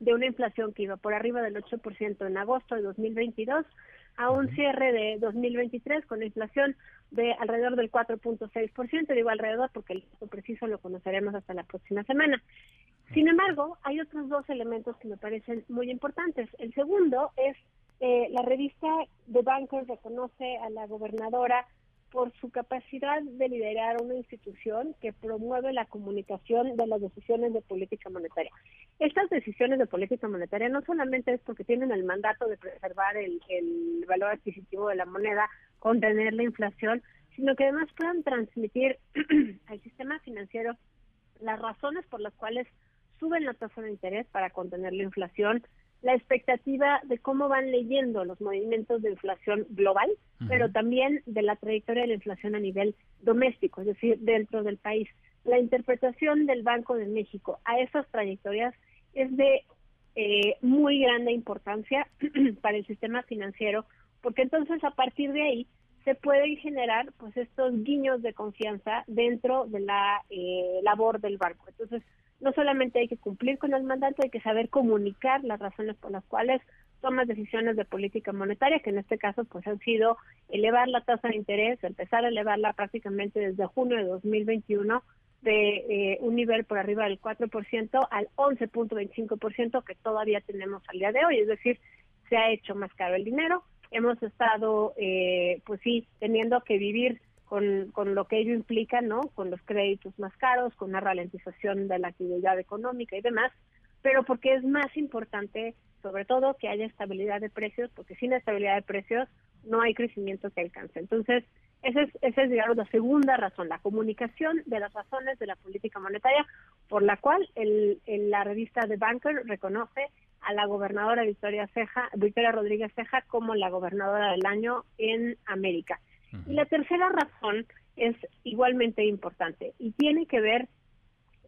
S17: de una inflación que iba por arriba del 8% en agosto de 2022 a un cierre de 2023 con inflación de alrededor del 4.6%, digo alrededor porque el dato preciso lo conoceremos hasta la próxima semana. Sin embargo, hay otros dos elementos que me parecen muy importantes. El segundo es eh, la revista The Banker reconoce a la gobernadora por su capacidad de liderar una institución que promueve la comunicación de las decisiones de política monetaria. Estas decisiones de política monetaria no solamente es porque tienen el mandato de preservar el, valor adquisitivo de la moneda, contener la inflación, sino que además puedan transmitir al sistema financiero las razones por las cuales suben la tasa de interés para contener la inflación, la expectativa de cómo van leyendo los movimientos de inflación global, pero también de la trayectoria de la inflación a nivel doméstico, es decir, dentro del país. La interpretación del Banco de México a esas trayectorias es de eh, muy grande importancia para el sistema financiero, porque entonces a partir de ahí se pueden generar pues estos guiños de confianza dentro de la eh, labor del banco. Entonces, no solamente hay que cumplir con el mandato, hay que saber comunicar las razones por las cuales tomas decisiones de política monetaria, que en este caso pues han sido elevar la tasa de interés, empezar a elevarla prácticamente desde junio de 2021 de eh, un nivel por arriba del 4% al 11.25% que todavía tenemos al día de hoy, es decir, se ha hecho más caro el dinero, hemos estado eh, pues sí teniendo que vivir con, con lo que ello implica, ¿no? Con los créditos más caros, con una ralentización de la actividad económica y demás, pero porque es más importante, sobre todo, que haya estabilidad de precios, porque sin estabilidad de precios no hay crecimiento que alcance. Entonces, esa es, esa es, digamos, la segunda razón, la comunicación de las razones de la política monetaria, por la cual el, la revista The Banker reconoce a la gobernadora Victoria Ceja, Victoria Rodríguez Ceja como la gobernadora del año en América. Y la tercera razón es igualmente importante y tiene que ver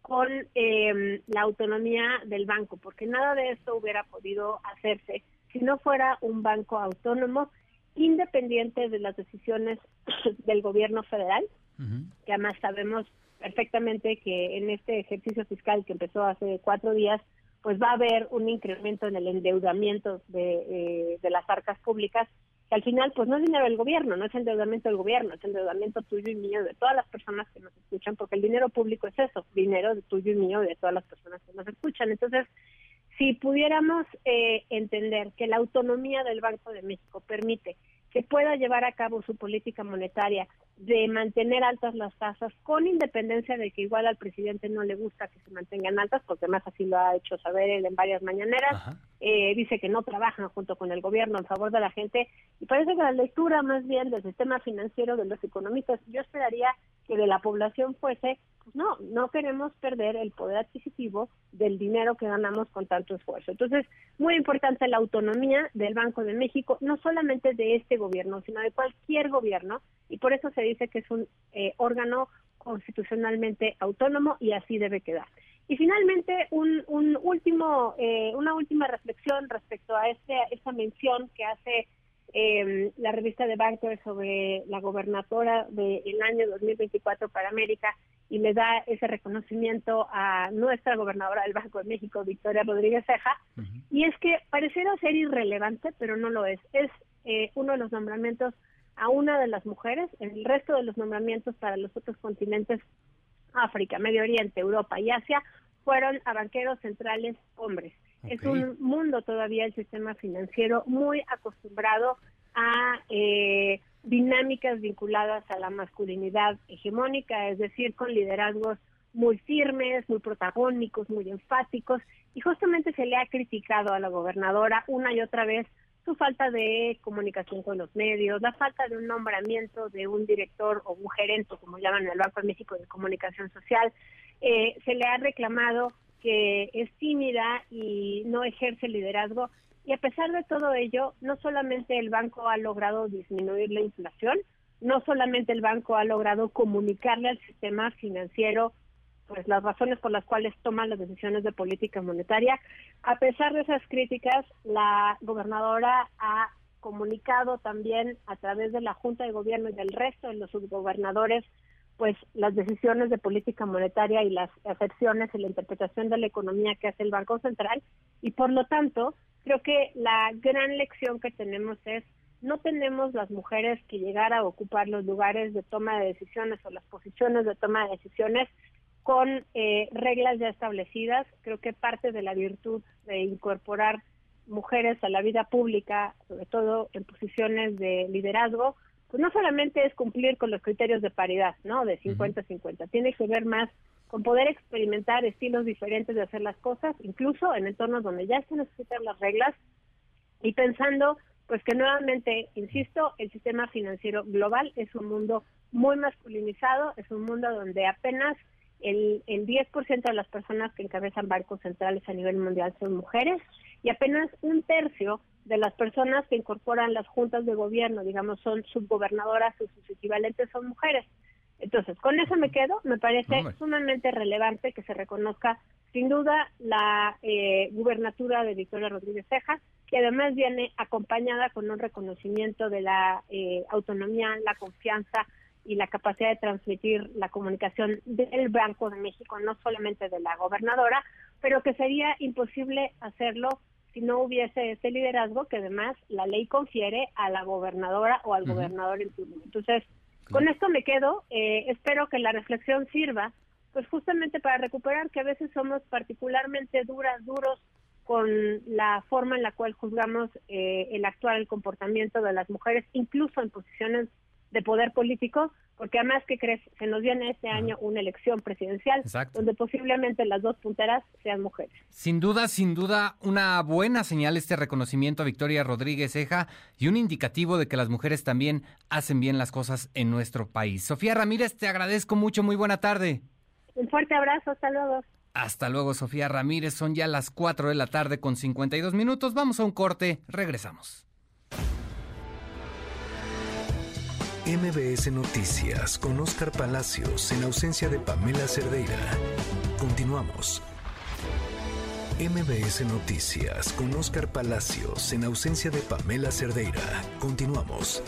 S17: con eh, la autonomía del banco, porque nada de esto hubiera podido hacerse si no fuera un banco autónomo independiente de las decisiones del gobierno federal, que además sabemos perfectamente que en este ejercicio fiscal que empezó hace cuatro días, pues va a haber un incremento en el endeudamiento de, eh, de las arcas públicas que al final pues no es dinero del gobierno, no es endeudamiento del gobierno, es endeudamiento tuyo y mío de todas las personas que nos escuchan, porque el dinero público es eso, dinero tuyo y mío de todas las personas que nos escuchan. Entonces, si pudiéramos eh, entender que la autonomía del Banco de México permite que pueda llevar a cabo su política monetaria de mantener altas las tasas, con independencia de que igual al presidente no le gusta que se mantengan altas, porque más así lo ha hecho saber él en varias mañaneras, eh, dice que no trabajan junto con el gobierno en favor de la gente, y parece que la lectura más bien del sistema financiero de los economistas, yo esperaría que de la población fuese, pues no, no queremos perder el poder adquisitivo del dinero que ganamos con tanto esfuerzo. Entonces, muy importante la autonomía del Banco de México, no solamente de este gobierno, sino de cualquier gobierno, y por eso se dice que es un eh, órgano constitucionalmente autónomo y así debe quedar. Y finalmente, un, un último, eh, una última reflexión respecto a este, esta mención que hace eh, la revista de Banker sobre la gobernadora del año 2024 para América y le da ese reconocimiento a nuestra gobernadora del Banco de México, Victoria Rodríguez Ceja, y es que pareciera ser irrelevante, pero no lo es. Es eh, uno de los nombramientos a una de las mujeres. En el resto de los nombramientos para los otros continentes, África, Medio Oriente, Europa y Asia, fueron a banqueros centrales hombres. Es un mundo todavía el sistema financiero muy acostumbrado a eh, dinámicas vinculadas a la masculinidad hegemónica, es decir, con liderazgos muy firmes, muy protagónicos, muy enfáticos, y justamente se le ha criticado a la gobernadora una y otra vez su falta de comunicación con los medios, la falta de un nombramiento de un director o un gerente, como llaman en el Banco de México de Comunicación Social. Eh, se le ha reclamado que es tímida y no ejerce liderazgo. Y a pesar de todo ello, no solamente el banco ha logrado disminuir la inflación, no solamente el banco ha logrado comunicarle al sistema financiero pues las razones por las cuales toman las decisiones de política monetaria. A pesar de esas críticas, la gobernadora ha comunicado también a través de la Junta de Gobierno y del resto de los subgobernadores pues las decisiones de política monetaria y las excepciones y la interpretación de la economía que hace el Banco Central y por lo tanto creo que la gran lección que tenemos es no tenemos las mujeres que llegar a ocupar los lugares de toma de decisiones o las posiciones de toma de decisiones con eh, reglas ya establecidas. Creo que parte de la virtud de incorporar mujeres a la vida pública, sobre todo en posiciones de liderazgo, pues no solamente es cumplir con los criterios de paridad, ¿no? De 50-50. Tiene que ver más con poder experimentar estilos diferentes de hacer las cosas, incluso en entornos donde ya se necesitan las reglas y pensando pues que nuevamente, insisto, el sistema financiero global es un mundo muy masculinizado, es un mundo donde apenas el, el 10% de las personas que encabezan bancos centrales a nivel mundial son mujeres y apenas un tercio de las personas que incorporan las juntas de gobierno, digamos, son subgobernadoras o sus equivalentes son mujeres. Entonces, con eso me quedo. Me parece sumamente relevante que se reconozca, sin duda, la eh, gubernatura de Victoria Rodríguez Ceja, que además viene acompañada con un reconocimiento de la eh, autonomía, la confianza, y la capacidad de transmitir la comunicación del Banco de México, no solamente de la gobernadora, pero que sería imposible hacerlo si no hubiese ese liderazgo que además la ley confiere a la gobernadora o al gobernador en turno. Entonces, con esto me quedo. Eh, espero que la reflexión sirva, pues justamente para recuperar que a veces somos particularmente duras, duros con la forma en la cual juzgamos eh, el actual el comportamiento de las mujeres, incluso en posiciones de poder político, porque además que crees, se nos viene este año una elección presidencial donde posiblemente las dos punteras sean mujeres.
S2: Sin duda, sin duda, una buena señal este reconocimiento a Victoria Rodríguez Ceja y un indicativo de que las mujeres también hacen bien las cosas en nuestro país. Sofía Ramírez, te agradezco mucho, muy buena tarde.
S17: Un fuerte abrazo, hasta luego.
S2: Hasta luego, Sofía Ramírez. Son ya las 4 de la tarde con 52 minutos. Vamos a un corte, regresamos.
S1: MBS Noticias con Oscar Palacios en ausencia de Pamela Cerdeira. Continuamos. MBS Noticias con Oscar Palacios en ausencia de Pamela Cerdeira. Continuamos.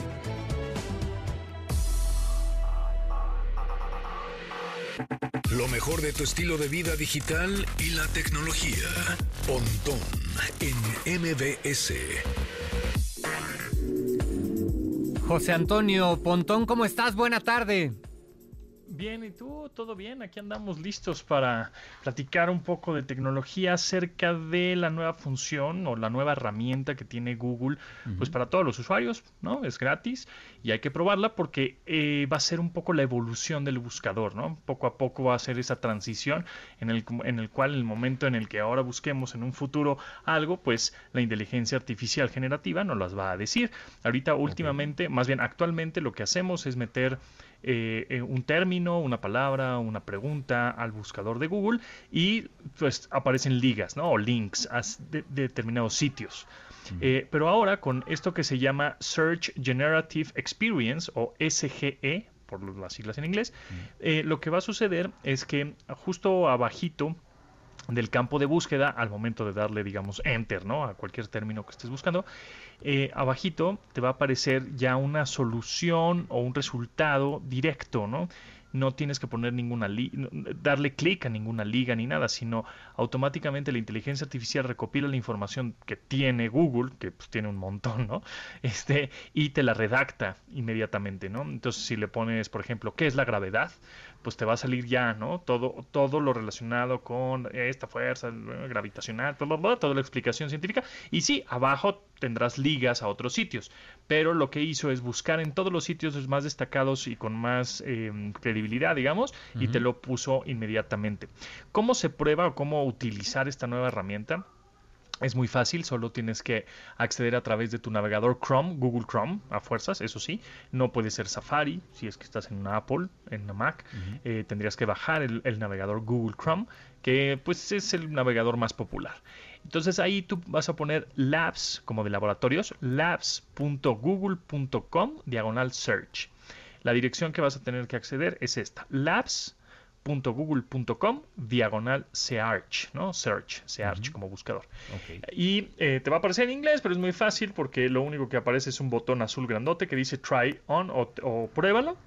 S1: Lo mejor de tu estilo de vida digital y la tecnología. Pontón en MBS.
S2: José Antonio Pontón, ¿cómo estás? Buena tarde.
S18: Bien, ¿y tú? ¿Todo bien? Aquí andamos listos para platicar un poco de tecnología acerca de la nueva función o la nueva herramienta que tiene Google, pues para todos los usuarios, ¿no? Es gratis y hay que probarla porque eh, va a ser un poco la evolución del buscador, ¿no? Poco a poco va a ser esa transición en el, en el cual el momento en el que ahora busquemos en un futuro algo, pues la inteligencia artificial generativa nos las va a decir. Ahorita, últimamente, más bien actualmente, lo que hacemos es meter eh, eh, un término, una palabra, una pregunta al buscador de Google y pues aparecen ligas, ¿no? O links a determinados sitios. Eh, pero ahora con esto que se llama Search Generative Experience o SGE, por las siglas en inglés, lo que va a suceder es que justo abajito del campo de búsqueda al momento de darle, digamos, enter, ¿no? A cualquier término que estés buscando, eh, abajito te va a aparecer ya una solución o un resultado directo, ¿no? no tienes que poner ninguna darle clic a ninguna liga ni nada, sino automáticamente la inteligencia artificial recopila la información que tiene Google, que pues, tiene un montón, ¿no? Este, y te la redacta inmediatamente, ¿no? Entonces, si le pones, por ejemplo, ¿qué es la gravedad? Pues te va a salir ya, ¿no? Todo, todo lo relacionado con esta fuerza gravitacional, todo, toda la explicación científica. Y sí, abajo tendrás ligas a otros sitios, pero lo que hizo es buscar en todos los sitios más destacados y con más em, credibilidad, digamos, y te lo puso inmediatamente. ¿Cómo se prueba o cómo utilizar esta nueva herramienta? Es muy fácil, solo tienes que acceder a través de tu navegador Chrome, Google Chrome, a fuerzas, eso sí. No puede ser Safari, si es que estás en una Apple, en una Mac. Eh, tendrías que bajar el, navegador Google Chrome, que pues es el navegador más popular. Entonces ahí tú vas a poner labs, como de laboratorios, labs.google.com, diagonal search. La dirección que vas a tener que acceder es esta, labs .google.com diagonal search, ¿no? Search, search como buscador. Y eh, te va a aparecer en inglés, pero es muy fácil porque lo único que aparece es un botón azul grandote que dice try on o, pruébalo.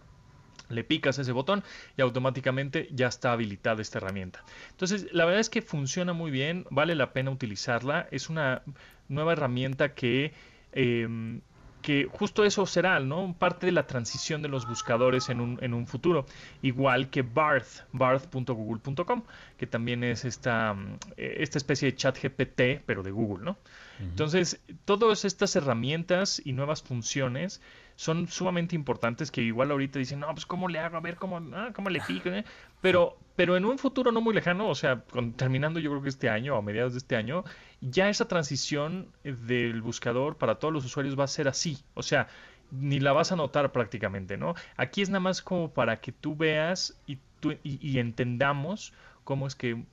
S18: Le picas ese botón y automáticamente ya está habilitada esta herramienta. Entonces, la verdad es que funciona muy bien, vale la pena utilizarla. Es una nueva herramienta que em, que justo eso será, ¿no? Parte de la transición de los buscadores en un, en un futuro. Igual que Barth, barth.google.com, que también es esta, mm, esta especie de chat GPT, pero de Google, ¿no? Entonces, todas estas herramientas y nuevas funciones son sumamente importantes que igual ahorita dicen, no, pues cómo le hago, a ver cómo, ah, cómo le pico, ¿eh? Pero, pero en un futuro no muy lejano, o sea, terminando yo creo que este año o a mediados de este año, ya esa transición del buscador para todos los usuarios va a ser así, o sea, ni la vas a notar prácticamente, ¿no? Aquí es nada más como para que tú veas y, y entendamos cómo es que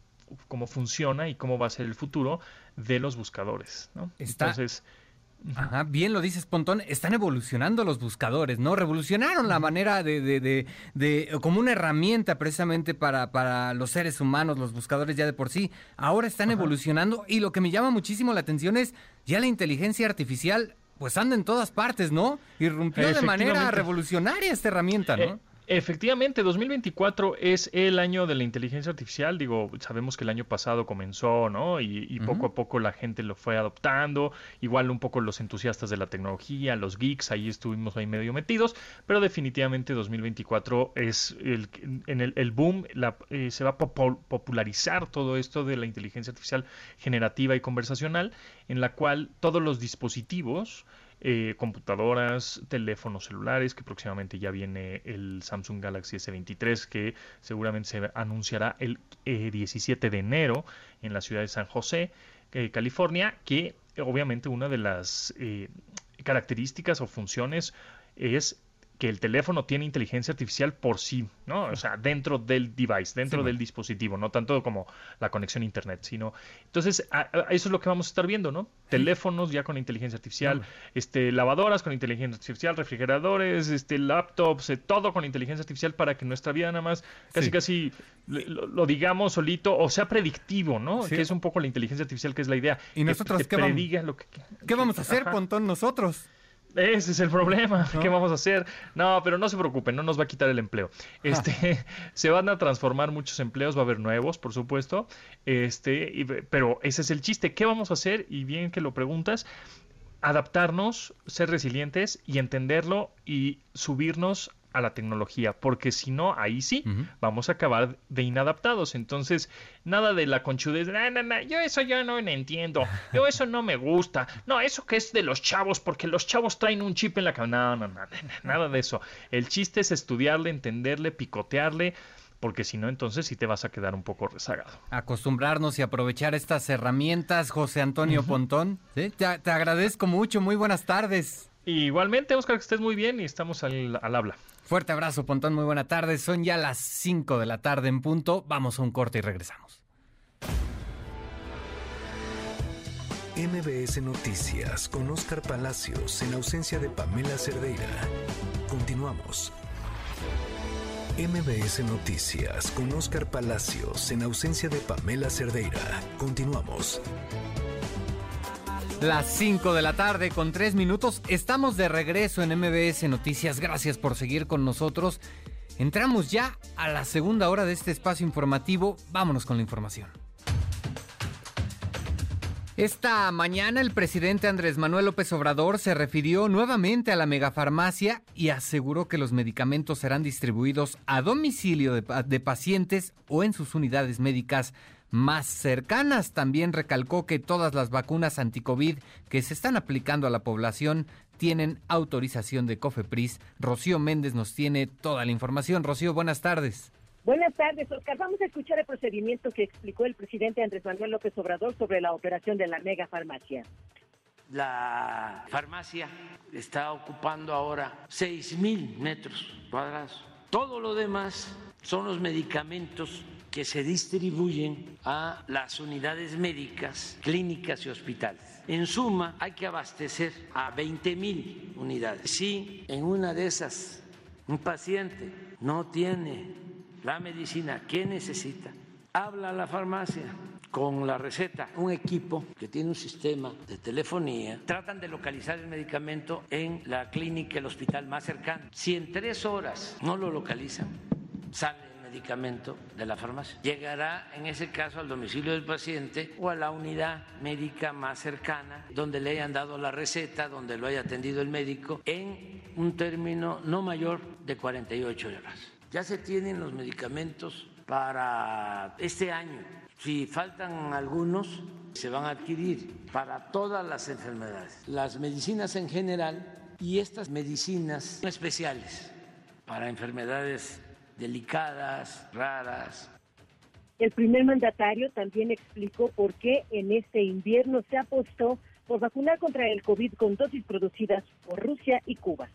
S18: cómo funciona y cómo va a ser el futuro de los buscadores, ¿no?
S2: Entonces, Ajá, bien lo dices, Pontón, están evolucionando los buscadores, ¿no? Revolucionaron la manera de, de, de, como una herramienta precisamente para, para los seres humanos, los buscadores ya de por sí. Ahora están evolucionando y lo que me llama muchísimo la atención es ya la inteligencia artificial, pues anda en todas partes, ¿no? Irrumpió de manera revolucionaria esta herramienta, ¿no?
S18: Eh, Efectivamente, 2024 es el año de la inteligencia artificial. Digo, sabemos que el año pasado comenzó, ¿no? Y, poco a poco la gente lo fue adoptando. Igual un poco los entusiastas de la tecnología, los geeks, ahí estuvimos ahí medio metidos. Pero definitivamente 2024 es el, en el, boom, eh, se va a popularizar todo esto de la inteligencia artificial generativa y conversacional, en la cual todos los dispositivos eh, computadoras, teléfonos celulares, que próximamente ya viene el Samsung Galaxy S23, que seguramente se anunciará el 17 eh, de enero en la ciudad de San José, eh, California, que obviamente una de las características o funciones es que el teléfono tiene inteligencia artificial por sí, ¿no? O sea, dentro del device, dentro del dispositivo, no tanto como la conexión a internet, sino entonces eso es lo que vamos a estar viendo, ¿no? Teléfonos ya con inteligencia artificial, este lavadoras con inteligencia artificial, refrigeradores, este laptops, eh, todo con inteligencia artificial para que nuestra vida nada más casi casi lo, digamos solito o sea predictivo, ¿no? Que es un poco la inteligencia artificial que es la idea.
S2: Y nosotros
S18: ¿qué,
S2: vamos,
S18: lo que,
S2: ¿qué vamos a hacer, Pontón, nosotros?
S18: Ese es el problema. ¿Qué vamos a hacer? No, pero no se preocupen, no nos va a quitar el empleo. Este, se van a transformar muchos empleos, va a haber nuevos, por supuesto. Este, pero ese es el chiste. ¿Qué vamos a hacer? Y bien que lo preguntas, adaptarnos, ser resilientes y entenderlo y subirnos a la tecnología, porque si no, ahí sí, vamos a acabar de inadaptados. Entonces, nada de la conchudez, yo eso ya no entiendo, yo eso no me gusta, no, eso que es de los chavos, porque los chavos traen un chip en la cabeza, no, no, no, nada de eso. El chiste es estudiarle, entenderle, picotearle, porque si no, entonces sí te vas a quedar un poco rezagado.
S2: Acostumbrarnos y aprovechar estas herramientas, José Antonio Pontón. Te, te, agradezco mucho, muy buenas tardes.
S18: Igualmente, Oscar, que estés muy bien y estamos al, al habla.
S2: Fuerte abrazo, Pontón, muy buena tarde. Son ya las 5 de la tarde en punto. Vamos a un corte y regresamos.
S1: MBS Noticias con Oscar Palacios en ausencia de Pamela Cerdeira. Continuamos. MBS Noticias con Oscar Palacios en ausencia de Pamela Cerdeira. Continuamos.
S2: Las 5 de la tarde con 3 minutos. Estamos de regreso en MBS Noticias. Gracias por seguir con nosotros. Entramos ya a la segunda hora de este espacio informativo. Vámonos con la información. Esta mañana el presidente Andrés Manuel López Obrador se refirió nuevamente a la megafarmacia y aseguró que los medicamentos serán distribuidos a domicilio de, pacientes o en sus unidades médicas más cercanas. También recalcó que todas las vacunas anticovid que se están aplicando a la población tienen autorización de COFEPRIS. Rocío Méndez nos tiene toda la información. Rocío, buenas tardes.
S9: Buenas tardes, Oscar. Vamos a escuchar el procedimiento que explicó el presidente Andrés Manuel López Obrador sobre la operación de la mega farmacia.
S5: La farmacia está ocupando ahora 6 mil metros cuadrados. Todo lo demás son los medicamentos que se distribuyen a las unidades médicas, clínicas y hospitales. En suma, hay que abastecer a 20 mil unidades. Si en una de esas un paciente no tiene la medicina que necesita, habla a la farmacia con la receta, un equipo que tiene un sistema de telefonía, tratan de localizar el medicamento en la clínica, el hospital más cercano. Si en tres horas no lo localizan, sale medicamento de la farmacia. Llegará en ese caso al domicilio del paciente o a la unidad médica más cercana donde le hayan dado la receta, donde lo haya atendido el médico, en un término no mayor de 48 horas. Ya se tienen los medicamentos para este año. Si faltan algunos, se van a adquirir para todas las enfermedades. Las medicinas en general y estas medicinas especiales para enfermedades delicadas, raras.
S9: El primer mandatario también explicó por qué en este invierno se apostó por vacunar contra el COVID con dosis producidas por Rusia y Cuba.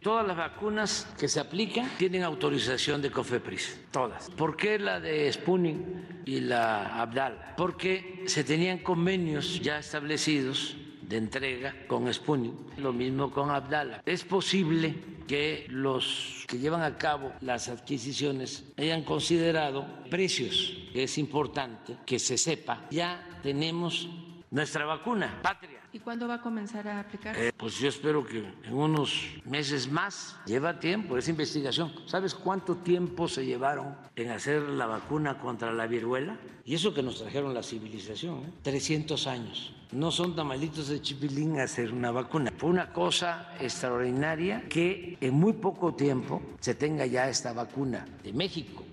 S5: Todas las vacunas que se aplican tienen autorización de COFEPRIS, todas. ¿Por qué la de Sputnik y la Abdal? Porque se tenían convenios ya establecidos de entrega con Sputnik, lo mismo con Abdala. Es posible que los que llevan a cabo las adquisiciones hayan considerado precios, es importante que se sepa. Ya tenemos nuestra vacuna, patria
S11: ¿Y cuándo va a comenzar a aplicar?
S5: Eh, pues yo espero que en unos meses más. Lleva tiempo esa investigación. ¿Sabes cuánto tiempo se llevaron en hacer la vacuna contra la viruela? Y eso que nos trajeron la civilización, ¿eh? 300 años. No son tamalitos de chipilín hacer una vacuna. Fue una cosa extraordinaria que en muy poco tiempo se tenga ya esta vacuna de México.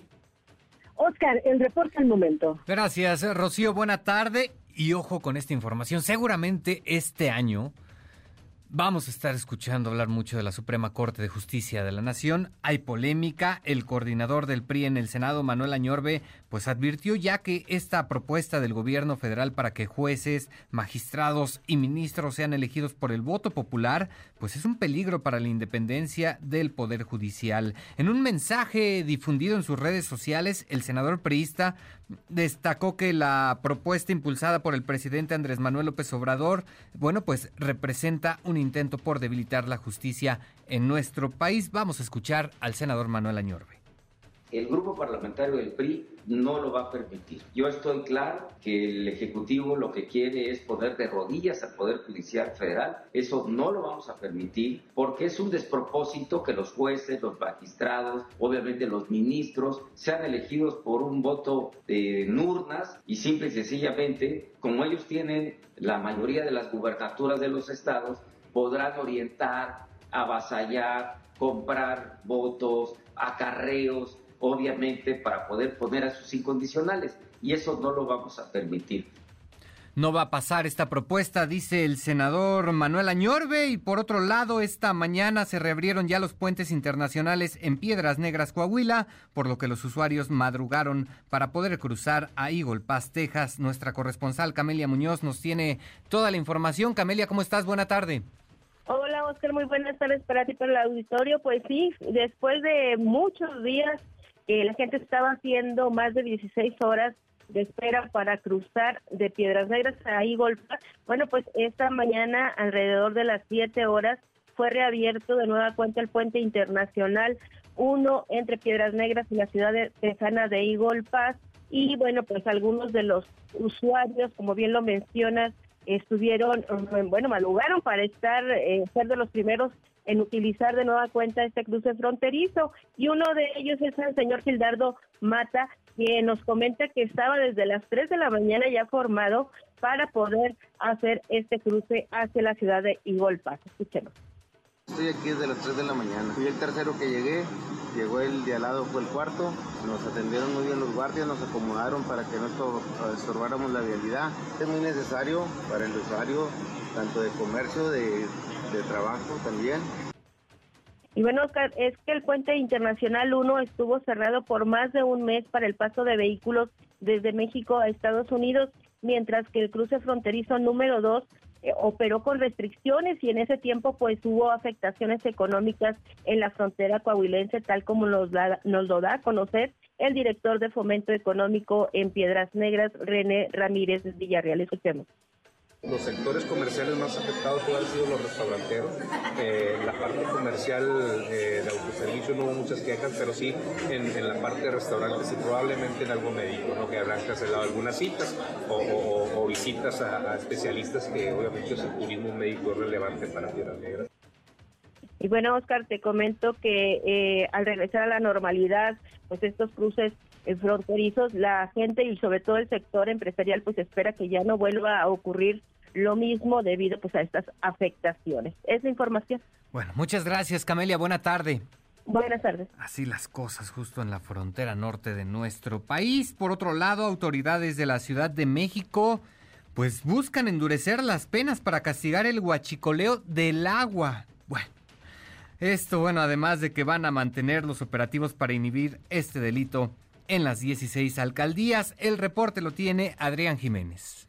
S9: Oscar, el reporte al momento.
S2: Gracias, Rocío. Buena tarde. Y ojo con esta información, seguramente este año Vamos a estar escuchando hablar mucho de la Suprema Corte de Justicia de la Nación. Hay polémica. El coordinador del PRI en el Senado, Manuel Añorbe, pues advirtió ya que esta propuesta del gobierno federal para que jueces, magistrados y ministros sean elegidos por el voto popular, pues es un peligro para la independencia del Poder Judicial. En un mensaje difundido en sus redes sociales, el senador priista destacó que la propuesta impulsada por el presidente Andrés Manuel López Obrador, bueno, pues representa un intento por debilitar la justicia en nuestro país. Vamos a escuchar al senador Manuel Añorbe.
S19: El grupo parlamentario del PRI no lo va a permitir. Yo estoy claro que el Ejecutivo lo que quiere es poner de rodillas al Poder Judicial Federal. Eso no lo vamos a permitir porque es un despropósito que los jueces, los magistrados, obviamente los ministros, sean elegidos por un voto de urnas y simple y sencillamente, como ellos tienen la mayoría de las gubernaturas de los estados, podrán orientar, avasallar, comprar votos, acarreos, obviamente para poder poner a sus incondicionales. Y eso no lo vamos a permitir.
S2: No va a pasar esta propuesta, dice el senador Manuel Añorbe. Y por otro lado, esta mañana se reabrieron ya los puentes internacionales en Piedras Negras, Coahuila, por lo que los usuarios madrugaron para poder cruzar a Eagle Pass, Texas. Nuestra corresponsal Camelia Muñoz nos tiene toda la información. Camelia, ¿cómo estás? Buena tarde.
S9: Hola Oscar, muy buenas tardes para ti, para el auditorio. Pues sí, después de muchos días que la gente estaba haciendo más de 16 horas de espera para cruzar de Piedras Negras a Igolpa, bueno, pues esta mañana alrededor de las 7 horas fue reabierto de nueva cuenta el puente internacional uno entre Piedras Negras y la ciudad de Tejana de Eagle y bueno, pues algunos de los usuarios, como bien lo mencionas, estuvieron, bueno, madrugaron para estar, eh, ser de los primeros en utilizar de nueva cuenta este cruce fronterizo. Y uno de ellos es el señor Gildardo Mata, quien nos comenta que estaba desde las 3 de la mañana ya formado para poder hacer este cruce hacia la ciudad de Igolpas. Escuchemos.
S20: Estoy aquí desde las 3 de la mañana. Fui el tercero que llegué, llegó el de al lado, fue el cuarto. Nos atendieron muy bien los guardias, nos acomodaron para que no estorbáramos la vialidad. Es muy necesario para el usuario, tanto de comercio, de, de trabajo también.
S9: Y bueno, Oscar, es que el puente internacional 1 estuvo cerrado por más de un mes para el paso de vehículos desde México a Estados Unidos, mientras que el cruce fronterizo número 2 eh, operó con restricciones y en ese tiempo pues hubo afectaciones económicas en la frontera coahuilense, tal como nos, nos lo da a conocer el director de Fomento Económico en Piedras Negras, René Ramírez Villarreal. Escuchemos.
S21: Los sectores comerciales más afectados han sido los restauranteros. Eh, la parte comercial eh, de autoservicio no hubo muchas quejas, pero sí en, la parte de restaurantes y probablemente en algo médico, ¿no? que habrán cancelado algunas citas o, visitas a, especialistas que obviamente el turismo médico es relevante para Tierra Negra.
S9: Y bueno, Oscar, te comento que eh, al regresar a la normalidad, pues estos cruces fronterizos, la gente y sobre todo el sector empresarial pues espera que ya no vuelva a ocurrir lo mismo debido pues a estas afectaciones. Es la información.
S2: Bueno, muchas gracias Camelia, buena tarde.
S9: Buenas tardes.
S2: Así las cosas justo en la frontera norte de nuestro país. Por otro lado, autoridades de la Ciudad de México pues buscan endurecer las penas para castigar el huachicoleo del agua. Bueno, esto bueno, además de que van a mantener los operativos para inhibir este delito en las 16 alcaldías. El reporte lo tiene Adrián Jiménez.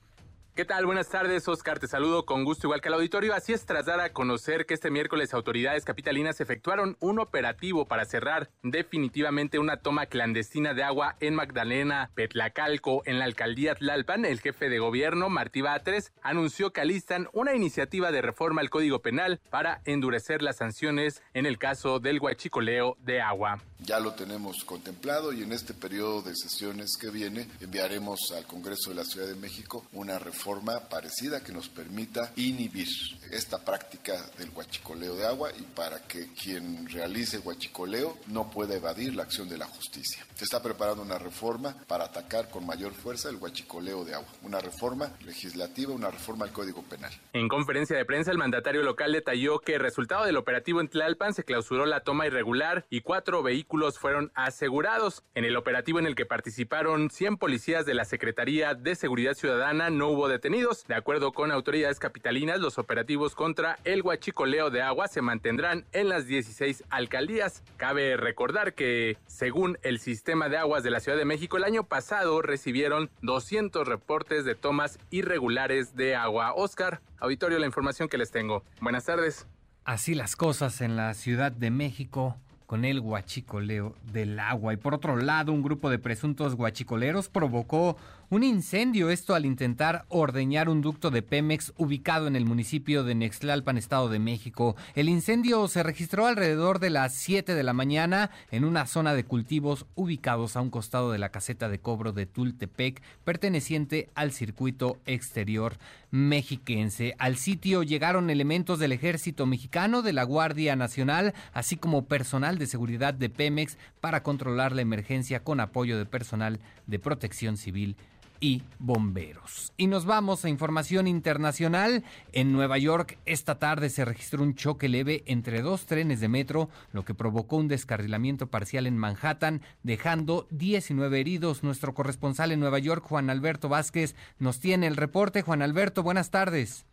S10: ¿Qué tal? Buenas tardes, Oscar. Te saludo con gusto, igual que al auditorio. Así es, tras dar a conocer que este miércoles autoridades capitalinas efectuaron un operativo para cerrar definitivamente una toma clandestina de agua en Magdalena, Petlacalco, en la alcaldía Tlalpan, el jefe de gobierno, Martí Batres, anunció que alistan una iniciativa de reforma al Código Penal para endurecer las sanciones en el caso del huachicoleo de agua.
S22: Ya lo tenemos contemplado y en este periodo de sesiones que viene enviaremos al Congreso de la Ciudad de México una reforma forma parecida que nos permita inhibir esta práctica del huachicoleo de agua y para que quien realice huachicoleo no pueda evadir la acción de la justicia. Se está preparando una reforma para atacar con mayor fuerza el huachicoleo de agua, una reforma legislativa, una reforma al Código Penal.
S10: En conferencia de prensa, el mandatario local detalló que resultado del operativo en Tlalpan se clausuró la toma irregular y cuatro vehículos fueron asegurados. En el operativo en el que participaron 100 policías de la Secretaría de Seguridad Ciudadana no hubo detenidos. De acuerdo con autoridades capitalinas, los operativos contra el huachicoleo de agua se mantendrán en las 16 alcaldías. Cabe recordar que, según el sistema de aguas de la Ciudad de México, el año pasado recibieron 200 reportes de tomas irregulares de agua. Oscar, auditorio, la información que les tengo. Buenas tardes.
S2: Así las cosas en la Ciudad de México con el guachicoleo del agua. Y por otro lado, un grupo de presuntos guachicoleros provocó un incendio, esto al intentar ordeñar un ducto de Pemex ubicado en el municipio de Nextlalpan, Estado de México. El incendio se registró alrededor de las 7 de la mañana en una zona de cultivos ubicados a un costado de la caseta de cobro de Tultepec, perteneciente al circuito exterior mexiquense. Al sitio llegaron elementos del ejército mexicano, de la Guardia Nacional, así como personal de seguridad de Pemex para controlar la emergencia con apoyo de personal de protección civil y bomberos. Y nos vamos a información internacional. En Nueva York esta tarde se registró un choque leve entre dos trenes de metro, lo que provocó un descarrilamiento parcial en Manhattan, dejando 19 heridos. Nuestro corresponsal en Nueva York, Juan Alberto Vázquez, nos tiene el reporte. Juan Alberto, buenas tardes.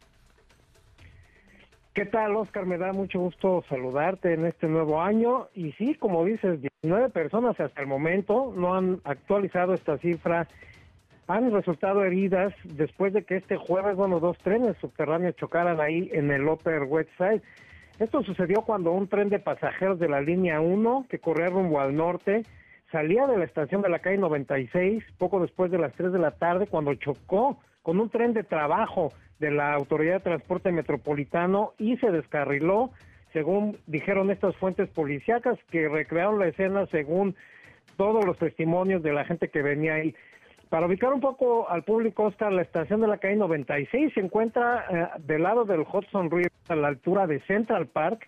S23: ¿Qué tal, Oscar? Me da mucho gusto saludarte en este nuevo año. Y sí, como dices, 19 personas hasta el momento no han actualizado esta cifra han resultado heridas después de que este jueves, bueno, dos trenes subterráneos chocaran ahí en el Upper West Side. Esto sucedió cuando un tren de pasajeros de la línea 1, que corría rumbo al norte, salía de la estación de la calle 96 poco después de las 3 de la tarde cuando chocó con un tren de trabajo de la Autoridad de Transporte Metropolitano y se descarriló, según dijeron estas fuentes policíacas que recrearon la escena según todos los testimonios de la gente que venía ahí. Para ubicar un poco al público, Oscar, la estación de la calle 96 se encuentra eh, del lado del Hudson River a la altura de Central Park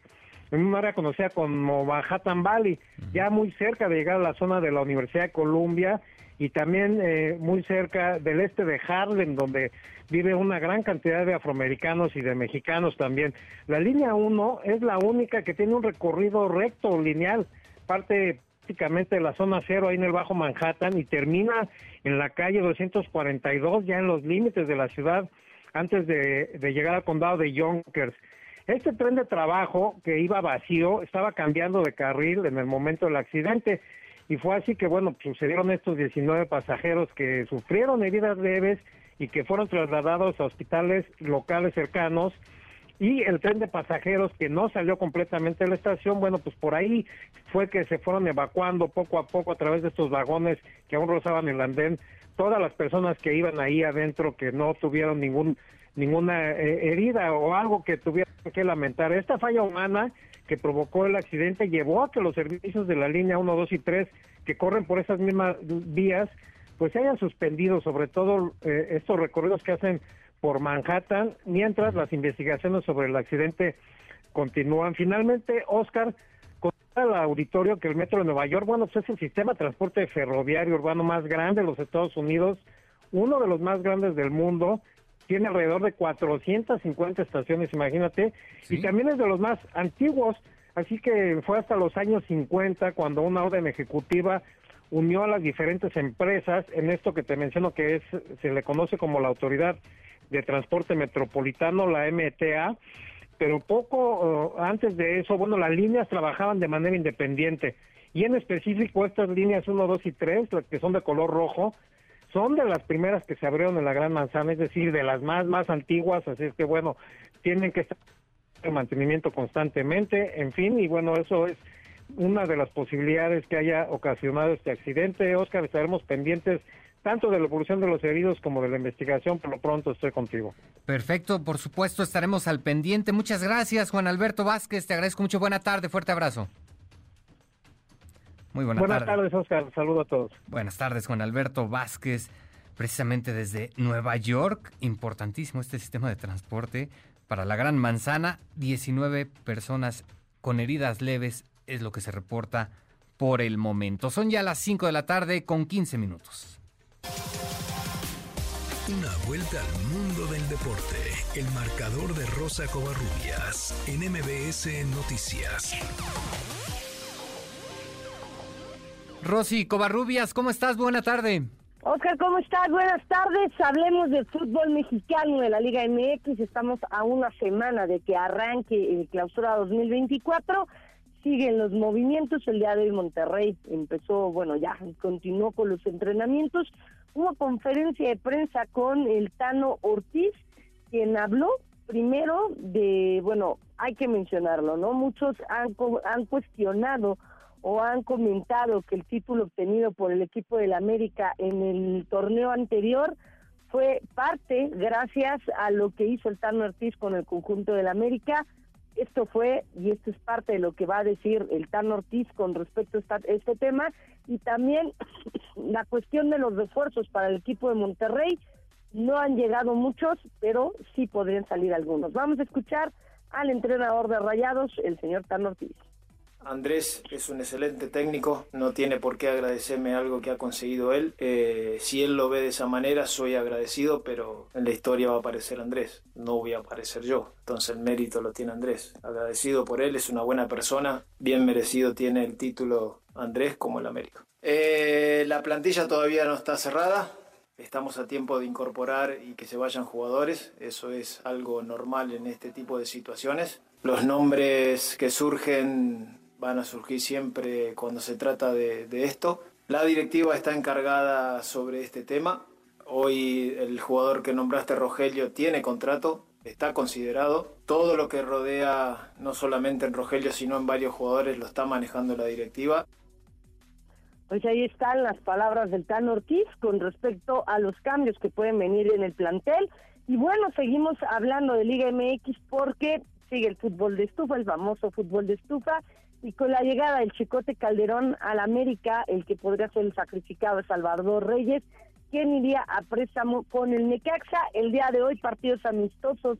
S23: en un área conocida como Manhattan Valley, ya muy cerca de llegar a la zona de la Universidad de Columbia y también eh, muy cerca del este de Harlem, donde vive una gran cantidad de afroamericanos y de mexicanos también. La línea 1 es la única que tiene un recorrido recto, lineal, parte prácticamente de la zona cero ahí en el Bajo Manhattan y termina en la calle 242, ya en los límites de la ciudad, antes de, llegar al condado de Yonkers. Este tren de trabajo que iba vacío estaba cambiando de carril en el momento del accidente y fue así que, bueno, sucedieron estos 19 pasajeros que sufrieron heridas leves y que fueron trasladados a hospitales locales cercanos y el tren de pasajeros que no salió completamente de la estación, bueno, pues por ahí fue que se fueron evacuando poco a poco a través de estos vagones que aún rozaban el andén, todas las personas que iban ahí adentro que no tuvieron ningún ninguna eh, herida o algo que tuvieran que lamentar. Esta falla humana que provocó el accidente llevó a que los servicios de la línea 1, 2 y 3 que corren por esas mismas vías pues se hayan suspendido sobre todo eh, estos recorridos que hacen por Manhattan, mientras las investigaciones sobre el accidente continúan. Finalmente, Oscar, con el auditorio que el Metro de Nueva York, bueno, pues es el sistema de transporte ferroviario urbano más grande de los Estados Unidos, uno de los más grandes del mundo, tiene alrededor de 450 estaciones, imagínate, y también es de los más antiguos, así que fue hasta los años 50 cuando una orden ejecutiva unió a las diferentes empresas en esto que te menciono que es se le conoce como la autoridad de Transporte Metropolitano, la MTA, pero poco uh, antes de eso, bueno, las líneas trabajaban de manera independiente y en específico estas líneas 1, 2 y 3, las que son de color rojo, son de las primeras que se abrieron en la Gran Manzana, es decir, de las más, más antiguas, así es que bueno, tienen que estar en mantenimiento constantemente, en fin, y bueno, eso es una de las posibilidades que haya ocasionado este accidente. Oscar, estaremos pendientes tanto de la evolución de los heridos como de la investigación. Por lo pronto estoy contigo.
S2: Perfecto, por supuesto estaremos al pendiente. Muchas gracias, Juan Alberto Vázquez. Te agradezco mucho. Buena tarde, fuerte abrazo. Muy buena
S23: Buenas tardes, Oscar. Saludo a todos.
S2: Buenas tardes, Juan Alberto Vázquez. Precisamente desde Nueva York, importantísimo este sistema de transporte para la Gran Manzana. 19 personas con heridas leves es lo que se reporta por el momento. Son ya las 5 de la tarde con 15 minutos.
S1: Una vuelta al mundo del deporte. El marcador de Rosa Covarrubias en MBS Noticias.
S2: Rosy Covarrubias, ¿cómo estás? Buena tarde.
S24: Oscar, ¿cómo estás? Buenas tardes. Hablemos del fútbol mexicano de la Liga MX. Estamos a una semana de que arranque el clausura 2024. Siguen los movimientos. El día de hoy Monterrey empezó, bueno, ya continuó con los entrenamientos hubo conferencia de prensa con el Tano Ortiz, quien habló primero de, bueno, hay que mencionarlo, ¿no? Muchos han, han cuestionado o han comentado que el título obtenido por el equipo del América en el torneo anterior fue parte gracias a lo que hizo el Tano Ortiz con el conjunto del América esto fue, y esto es parte de lo que va a decir el Tan Ortiz con respecto a este tema, y también la cuestión de los refuerzos para el equipo de Monterrey. No han llegado muchos, pero sí podrían salir algunos. Vamos a escuchar al entrenador de Rayados, el señor Tan Ortiz.
S25: Andrés es un excelente técnico, no tiene por qué agradecerme algo que ha conseguido él. Eh, si él lo ve de esa manera, soy agradecido, pero en la historia va a aparecer Andrés, no voy a aparecer yo. Entonces el mérito lo tiene Andrés. Agradecido por él, es una buena persona, bien merecido tiene el título Andrés como el América. Eh, la plantilla todavía no está cerrada, Estamos a tiempo de incorporar y que se vayan jugadores, eso es algo normal en este tipo de situaciones. Los nombres que surgen van a surgir siempre cuando se trata de, esto. La directiva está encargada sobre este tema. Hoy el jugador que nombraste, Rogelio, tiene contrato, está considerado. Todo lo que rodea, no solamente en Rogelio, sino en varios jugadores, lo está manejando la directiva.
S24: Pues ahí están las palabras del Tan Ortiz con respecto a los cambios que pueden venir en el plantel. Y bueno, seguimos hablando de Liga MX porque sigue el fútbol de estufa, el famoso fútbol de estufa, y con la llegada del Chicote Calderón al América, el que podría ser el sacrificado es Salvador Reyes, quien iría a préstamo con el Necaxa. El día de hoy, partidos amistosos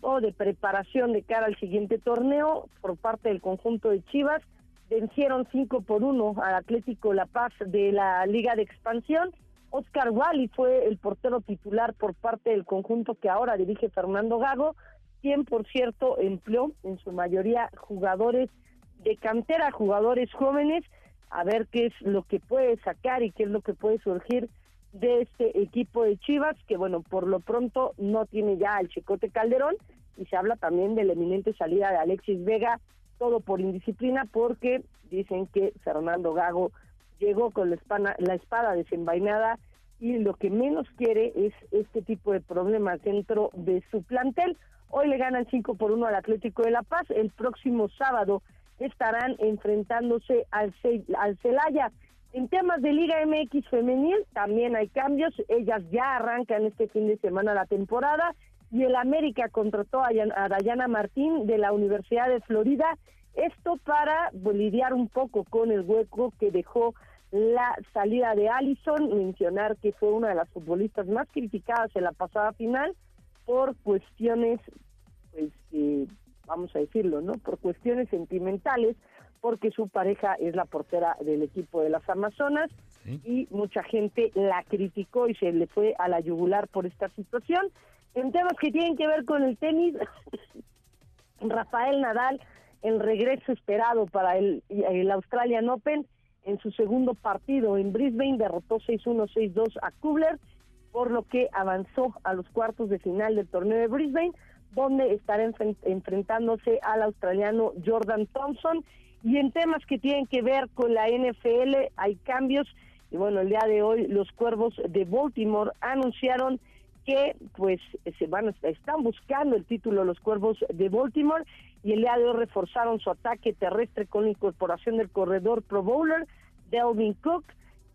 S24: o de preparación de cara al siguiente torneo por parte del conjunto de Chivas. Vencieron 5 por 1 al Atlético La Paz de la Liga de Expansión. Oscar Wally fue el portero titular por parte del conjunto que ahora dirige Fernando Gago, quien por cierto empleó en su mayoría jugadores de cantera, jugadores jóvenes, a ver qué es lo que puede sacar y qué es lo que puede surgir de este equipo de Chivas, que bueno, por lo pronto no tiene ya el Chicote Calderón, y se habla también de la eminente salida de Alexis Vega, todo por indisciplina, porque dicen que Fernando Gago llegó con la espada, la espada desenvainada y lo que menos quiere es este tipo de problemas dentro de su plantel. Hoy le ganan 5 por 1 al Atlético de La Paz, el próximo sábado estarán enfrentándose al, Celaya. En temas de Liga MX femenil también hay cambios, ellas ya arrancan este fin de semana la temporada y el América contrató a, Dayana Martín de la Universidad de Florida, esto para lidiar un poco con el hueco que dejó la salida de Allison, mencionar que fue una de las futbolistas más criticadas en la pasada final por cuestiones, pues, vamos a decirlo, ¿no? Por cuestiones sentimentales, porque su pareja es la portera del equipo de las Amazonas y mucha gente la criticó y se le fue a la yugular por esta situación. En temas que tienen que ver con el tenis, Rafael Nadal, el regreso esperado para el, el Australian Open, en su segundo partido en Brisbane derrotó 6-1, 6-2 a Kubler, por lo que avanzó a los cuartos de final del torneo de Brisbane, donde estará enfrentándose al australiano Jordan Thompson y en temas que tienen que ver con la NFL hay cambios. Y bueno, el día de hoy los Cuervos de Baltimore anunciaron que pues se van están buscando el título los Cuervos de Baltimore y el día de hoy reforzaron su ataque terrestre con la incorporación del corredor Pro Bowler Delvin Cook,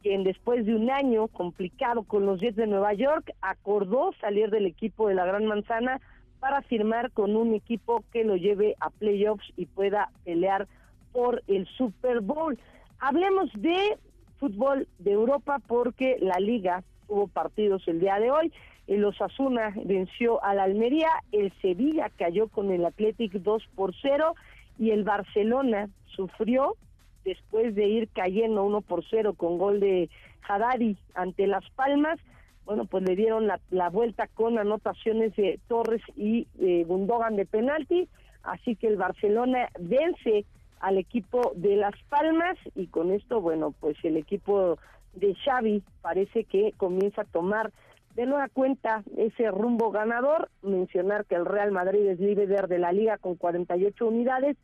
S24: quien después de un año complicado con los Jets de Nueva York acordó salir del equipo de la Gran Manzana para firmar con un equipo que lo lleve a playoffs y pueda pelear por el Super Bowl. Hablemos de fútbol de Europa porque la liga tuvo partidos el día de hoy. El Osasuna venció al Almería, el Sevilla cayó con el Athletic 2 por 0 y el Barcelona sufrió después de ir cayendo 1 por 0 con gol de Haddadi ante Las Palmas. Bueno, pues le dieron la, vuelta con anotaciones de Torres y eh, Gundogan de penalti, así que el Barcelona vence al equipo de Las Palmas y con esto, bueno, pues el equipo de Xavi parece que comienza a tomar de nueva cuenta ese rumbo ganador. Mencionar que el Real Madrid es líder de la liga con 48 unidades,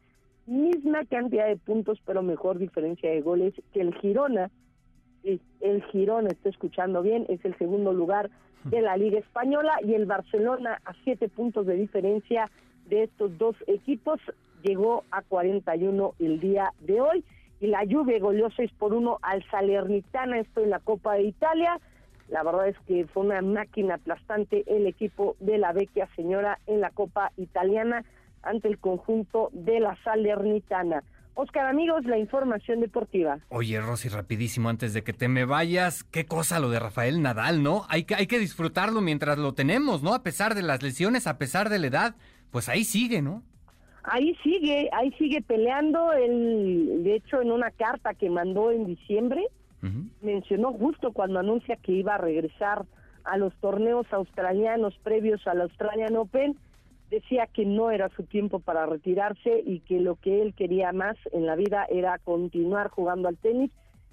S24: misma cantidad de puntos, pero mejor diferencia de goles que el Girona. El Girona, está escuchando bien, es el segundo lugar de la Liga Española y el Barcelona a siete puntos de diferencia de estos dos equipos llegó a 41 el día de hoy y la Juve goleó 6 por 1 al Salernitana, esto en la Copa de Italia. La verdad es que fue una máquina aplastante el equipo de la vecchia señora en la Copa Italiana ante el conjunto de la Salernitana. Oscar, amigos, la información deportiva.
S2: Oye, Rosy, rapidísimo, antes de que te me vayas, qué cosa lo de Rafael Nadal, ¿no? Hay que, hay que disfrutarlo mientras lo tenemos, ¿no? A pesar de las lesiones, a pesar de la edad, pues ahí sigue, ¿no?
S24: ahí sigue, ahí sigue peleando. Él, de hecho, en una carta que mandó en diciembre, mencionó justo cuando anuncia que iba a regresar a los torneos australianos previos al Australian Open, decía que no era su tiempo para retirarse y que lo que él quería más en la vida era continuar jugando al tenis,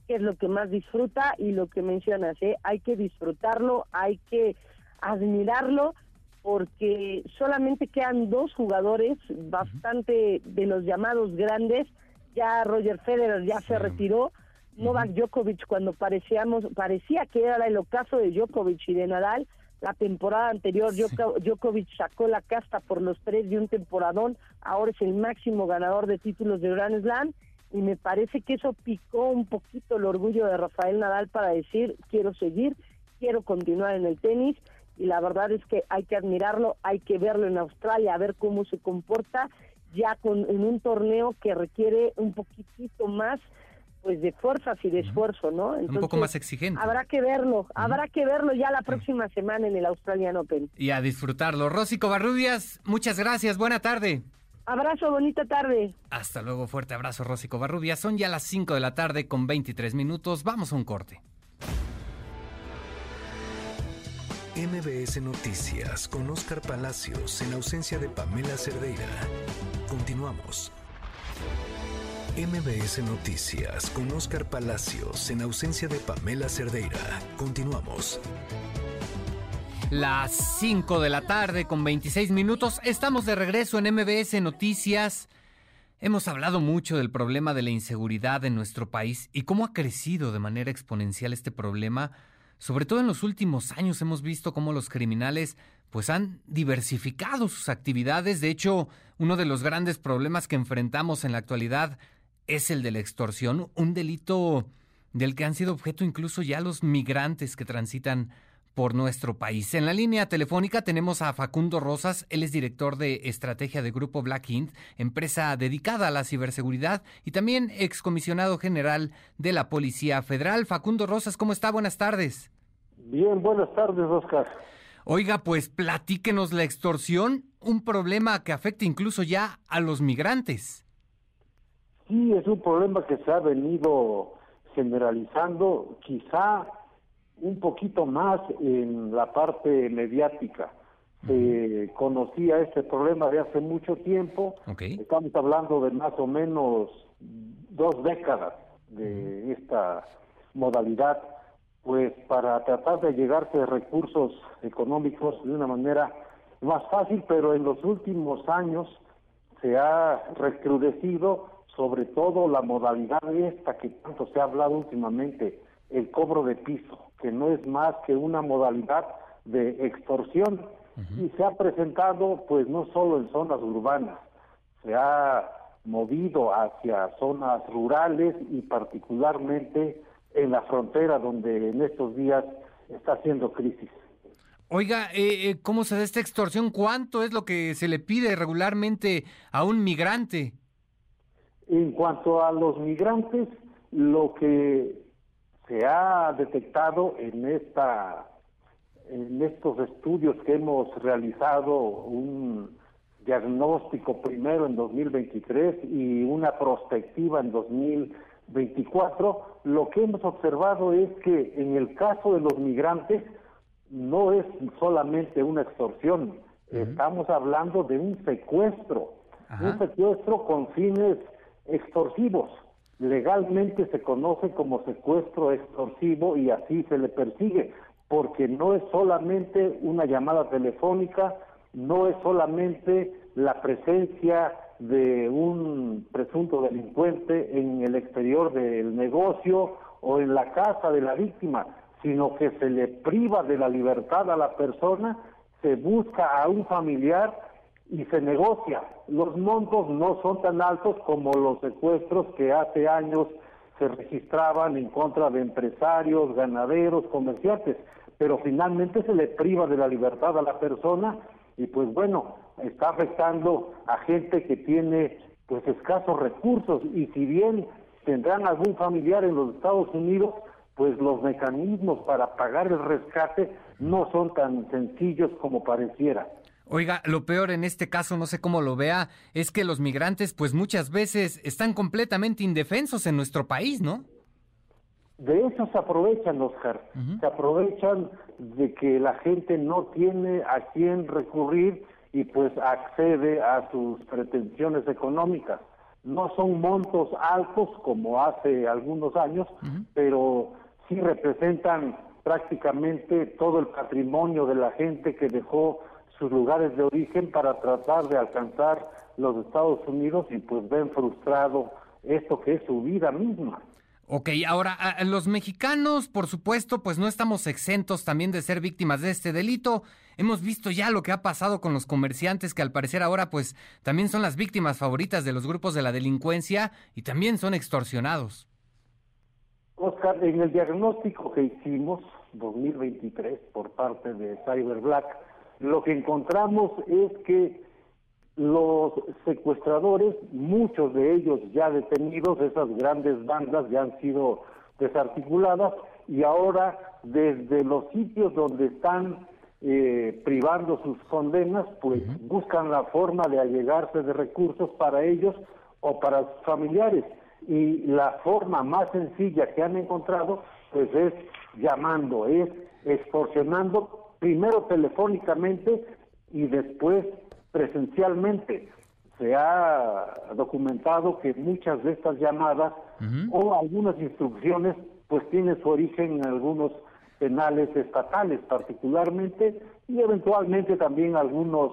S24: que es lo que más disfruta y lo que mencionas, ¿eh? hay que disfrutarlo, hay que admirarlo porque solamente quedan dos jugadores bastante de los llamados grandes. Ya Roger Federer ya se retiró. Novak Djokovic cuando parecíamos parecía que era el ocaso de Djokovic y de Nadal. La temporada anterior Djokovic sacó la casta por los tres de un temporadón. Ahora es el máximo ganador de títulos de Grand Slam y me parece que eso picó un poquito el orgullo de Rafael Nadal para decir quiero seguir, quiero continuar en el tenis y la verdad es que hay que admirarlo, hay que verlo en Australia, a ver cómo se comporta ya con en un torneo que requiere un poquitito más pues de fuerzas y de esfuerzo, ¿no?
S2: Un poco más exigente.
S24: Habrá que verlo, habrá que verlo ya la próxima semana en el Australian Open.
S2: Y a disfrutarlo. Rosy Covarrubias, muchas gracias, buena tarde.
S24: Abrazo, bonita tarde.
S2: Hasta luego, fuerte abrazo, Rosy Covarrubias. Son ya las 5 de la tarde con 23 minutos. Vamos a un corte.
S1: MBS Noticias con Oscar Palacios en ausencia de Pamela Cerdeira. Continuamos. MBS Noticias con Oscar Palacios en ausencia de Pamela Cerdeira. Continuamos.
S2: Las 5 de la tarde con 26 minutos. Estamos de regreso en MBS Noticias. Hemos hablado mucho del problema de la inseguridad en nuestro país y cómo ha crecido de manera exponencial este problema. Sobre todo en los últimos años hemos visto cómo los criminales pues han diversificado sus actividades. De hecho, uno de los grandes problemas que enfrentamos en la actualidad es el de la extorsión, un delito del que han sido objeto incluso ya los migrantes que transitan por nuestro país. En la línea telefónica tenemos a Facundo Rosas, él es director de estrategia de Grupo Black Int, empresa dedicada a la ciberseguridad y también excomisionado general de la Policía Federal. Facundo Rosas, ¿cómo está? Buenas tardes.
S26: Bien, buenas tardes, Oscar.
S2: Oiga, pues platíquenos la extorsión, un problema que afecta incluso ya a los migrantes.
S26: Sí, es un problema que se ha venido generalizando, quizá un poquito más en la parte mediática. Se conocía este problema de hace mucho tiempo. Estamos hablando de más o menos dos décadas de esta modalidad, pues para tratar de llegarse a recursos económicos de una manera más fácil, pero en los últimos años se ha recrudecido sobre todo la modalidad esta que tanto se ha hablado últimamente, el cobro de piso, que no es más que una modalidad de extorsión y se ha presentado pues no solo en zonas urbanas, se ha movido hacia zonas rurales y particularmente en la frontera donde en estos días está haciendo crisis.
S2: Oiga, eh, eh, ¿cómo se da esta extorsión? ¿Cuánto es lo que se le pide regularmente a un migrante?
S26: En cuanto a los migrantes, lo que se ha detectado en esta en estos estudios que hemos realizado un diagnóstico primero en 2023 y una prospectiva en 2024, lo que hemos observado es que en el caso de los migrantes no es solamente una extorsión, estamos hablando de un secuestro, un secuestro con fines extorsivos. Legalmente se conoce como secuestro extorsivo y así se le persigue, porque no es solamente una llamada telefónica, no es solamente la presencia de un presunto delincuente en el exterior del negocio o en la casa de la víctima, sino que se le priva de la libertad a la persona, se busca a un familiar y se negocia. Los montos no son tan altos como los secuestros que hace años se registraban en contra de empresarios, ganaderos, comerciantes, pero finalmente se le priva de la libertad a la persona y pues bueno, está afectando a gente que tiene pues escasos recursos y si bien tendrán algún familiar en los Estados Unidos, pues los mecanismos para pagar el rescate no son tan sencillos como pareciera.
S2: Oiga, lo peor en este caso, no sé cómo lo vea, es que los migrantes pues muchas veces están completamente indefensos en nuestro país, ¿no?
S26: De eso se aprovechan, Oscar. Se aprovechan de que la gente no tiene a quién recurrir y pues accede a sus pretensiones económicas. No son montos altos como hace algunos años, pero sí representan prácticamente todo el patrimonio de la gente que dejó sus lugares de origen para tratar de alcanzar los Estados Unidos y pues ven frustrado esto que es su vida misma.
S2: Ok, ahora, los mexicanos, por supuesto, pues no estamos exentos también de ser víctimas de este delito. Hemos visto ya lo que ha pasado con los comerciantes, que al parecer ahora pues también son las víctimas favoritas de los grupos de la delincuencia y también son extorsionados.
S26: Oscar, en el diagnóstico que hicimos, 2023, por parte de Cyber Black, lo que encontramos es que los secuestradores, muchos de ellos ya detenidos, esas grandes bandas ya han sido desarticuladas y ahora desde los sitios donde están eh, privando sus condenas, pues buscan la forma de allegarse de recursos para ellos o para sus familiares. Y la forma más sencilla que han encontrado, pues es llamando, es extorsionando primero telefónicamente y después presencialmente. Se ha documentado que muchas de estas llamadas o algunas instrucciones pues tienen su origen en algunos penales estatales particularmente y eventualmente también algunos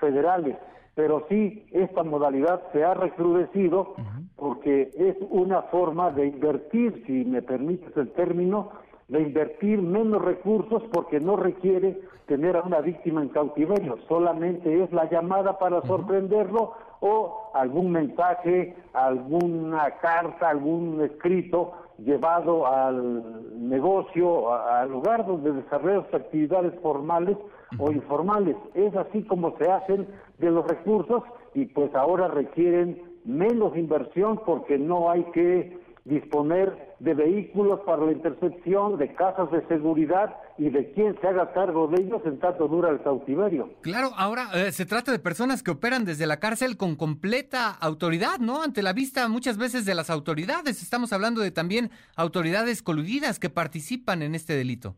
S26: federales. Pero sí, esta modalidad se ha recrudecido porque es una forma de invertir, si me permites el término, de invertir menos recursos porque no requiere tener a una víctima en cautiverio, solamente es la llamada para sorprenderlo o algún mensaje, alguna carta, algún escrito llevado al negocio, al lugar donde desarrollan sus actividades formales o informales. Es así como se hacen de los recursos y pues ahora requieren menos inversión porque no hay que disponer de vehículos para la intercepción, de casas de seguridad y de quién se haga cargo de ellos en tanto dura el cautiverio.
S2: Claro, ahora eh, se trata de personas que operan desde la cárcel con completa autoridad, ¿no? Ante la vista muchas veces de las autoridades. Estamos hablando de también autoridades coludidas que participan en este delito.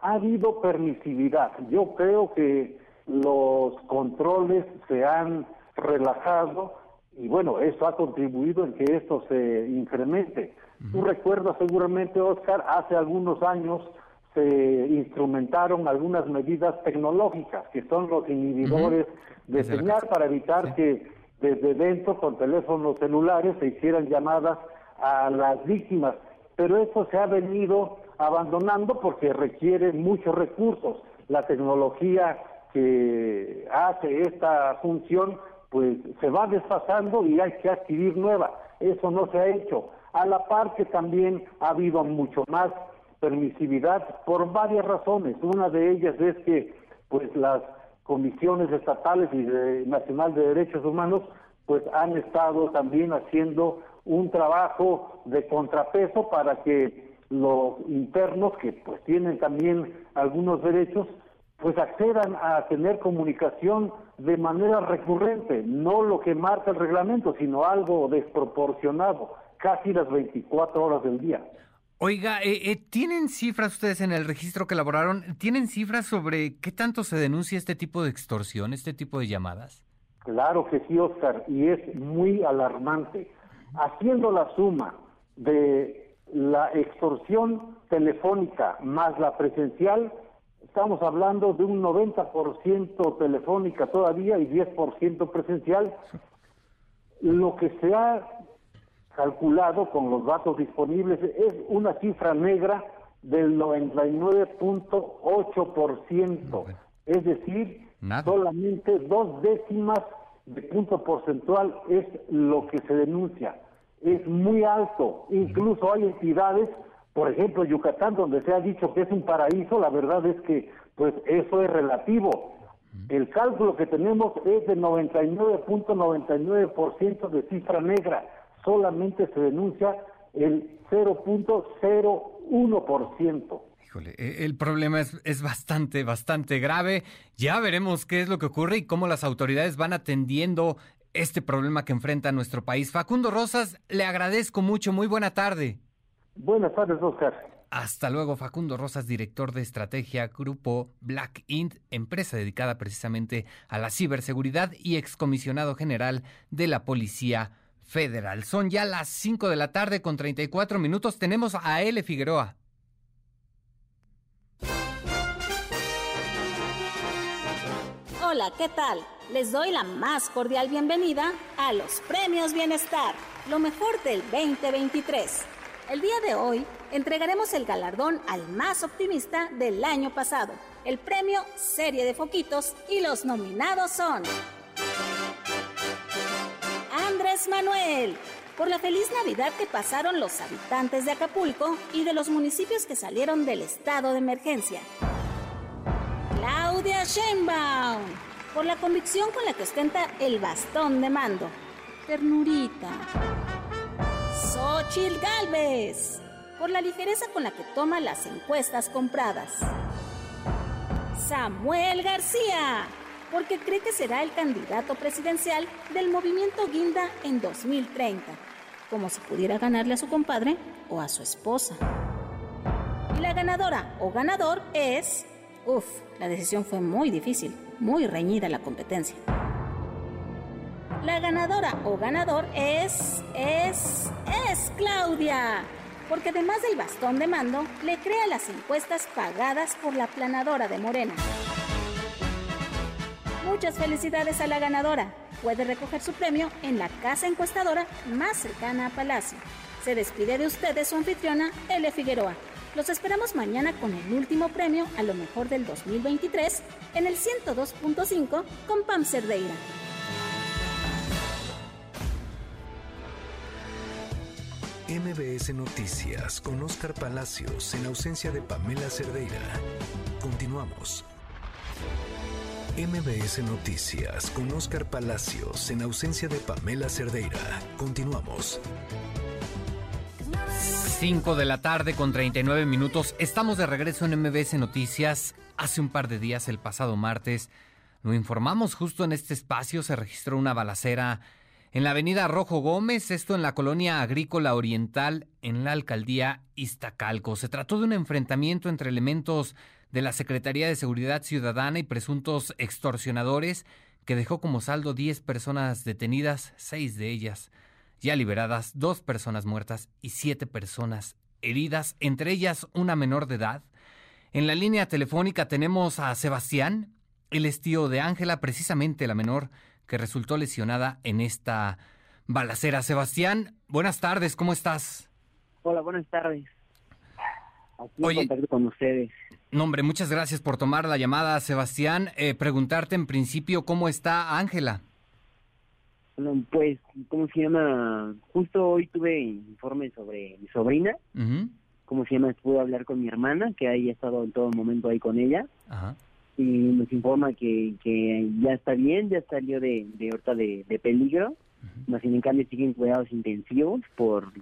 S26: Ha habido permisividad. Yo creo que los controles se han relajado y bueno, eso ha contribuido en que esto se incremente. Tú recuerdas seguramente, Oscar, hace algunos años se instrumentaron algunas medidas tecnológicas, que son los inhibidores de señal para evitar que desde dentro, con teléfonos celulares, se hicieran llamadas a las víctimas. Pero eso se ha venido abandonando porque requiere muchos recursos. La tecnología que hace esta función pues se va desfasando y hay que adquirir nueva. Eso no se ha hecho. A la par que también ha habido mucho más permisividad por varias razones. Una de ellas es que pues las comisiones estatales y de, nacional de derechos humanos pues han estado también haciendo un trabajo de contrapeso para que los internos que pues tienen también algunos derechos pues accedan a tener comunicación de manera recurrente, no lo que marca el reglamento, sino algo desproporcionado, casi las 24 horas del día.
S2: Oiga, eh, eh, ¿tienen cifras ustedes en el registro que elaboraron? ¿Tienen cifras sobre qué tanto se denuncia este tipo de extorsión, este tipo de llamadas?
S26: Claro que sí, Oscar, y es muy alarmante. Haciendo la suma de la extorsión telefónica más la presencial, estamos hablando de un 90% telefónica todavía y 10% presencial. Lo que se ha calculado con los datos disponibles. Es una cifra negra del 99.8%, es decir, solamente dos décimas de punto porcentual es lo que se denuncia. Es muy alto, incluso hay entidades por ejemplo, Yucatán, donde se ha dicho que es un paraíso, la verdad es que pues eso es relativo. El cálculo que tenemos es de 99.99% de cifra negra. Solamente se denuncia el 0.01%.
S2: Híjole, e, el problema es, es, bastante, bastante grave. Ya veremos qué es lo que ocurre y cómo las autoridades van atendiendo este problema que enfrenta nuestro país. Facundo Rosas, le agradezco mucho. Muy buena tarde.
S26: Buenas tardes, Oscar.
S2: Hasta luego, Facundo Rosas, director de estrategia Grupo Black Int, empresa dedicada precisamente a la ciberseguridad y excomisionado general de la Policía Federal. Son ya las 5 de la tarde con 34 minutos. Tenemos a L. Figueroa.
S27: Hola, ¿qué tal? Les doy la más cordial bienvenida a los Premios Bienestar, lo mejor del 2023. El día de hoy entregaremos el galardón al más optimista del año pasado, el premio Serie de Foquitos y los nominados son Manuel, por la feliz Navidad que pasaron los habitantes de Acapulco y de los municipios que salieron del estado de emergencia. Claudia Sheinbaum, por la convicción con la que ostenta el bastón de mando. Ternurita. Xochil Galvez, por la ligereza con la que toma las encuestas compradas. Samuel García, porque cree que será el candidato presidencial del movimiento Guinda en 2030, como si pudiera ganarle a su compadre o a su esposa. Y la ganadora o ganador es... Uf, la decisión fue muy difícil, muy reñida la competencia. La ganadora o ganador es... es... es Claudia, porque además del bastón de mando, le crea las encuestas pagadas por la planadora de Morena. Muchas felicidades a la ganadora. Puede recoger su premio en la casa encuestadora más cercana a Palacio. Se despide de ustedes su anfitriona, L. Figueroa. Los esperamos mañana con el último premio a lo mejor del 2023 en el 102.5 con Pam Cerdeira.
S1: MBS Noticias con Oscar Palacios en ausencia de Pamela Cerdeira. Continuamos. MBS Noticias con Oscar Palacios en ausencia de Pamela Cerdeira. Continuamos.
S2: 5 de la tarde con 39 minutos. Estamos de regreso en MBS Noticias. Hace un par de días, el pasado martes, lo informamos justo en este espacio, se registró una balacera en la avenida Rojo Gómez, esto en la colonia agrícola oriental, en la alcaldía Iztacalco. Se trató de un enfrentamiento entre elementos de la Secretaría de Seguridad Ciudadana y presuntos extorsionadores que dejó como saldo 10 personas detenidas, seis de ellas ya liberadas, dos personas muertas y siete personas heridas, entre ellas una menor de edad. En la línea telefónica tenemos a Sebastián, el es tío de Ángela, precisamente la menor que resultó lesionada en esta balacera. Sebastián, buenas tardes, ¿cómo estás?
S28: Hola, buenas tardes. Aquí en contacto con ustedes.
S2: No, hombre, muchas gracias por tomar la llamada, Sebastián. Eh, preguntarte en principio cómo está Ángela.
S28: Bueno, pues, ¿cómo se llama? Justo hoy tuve informe sobre mi sobrina. ¿Cómo se llama? Pude hablar con mi hermana, que ahí ha estado en todo momento ahí con ella.
S2: Ajá.
S28: Y nos informa que, que ya está bien, ya salió de, de ahorita de, de peligro. Más sin en cambio siguen cuidados intensivos por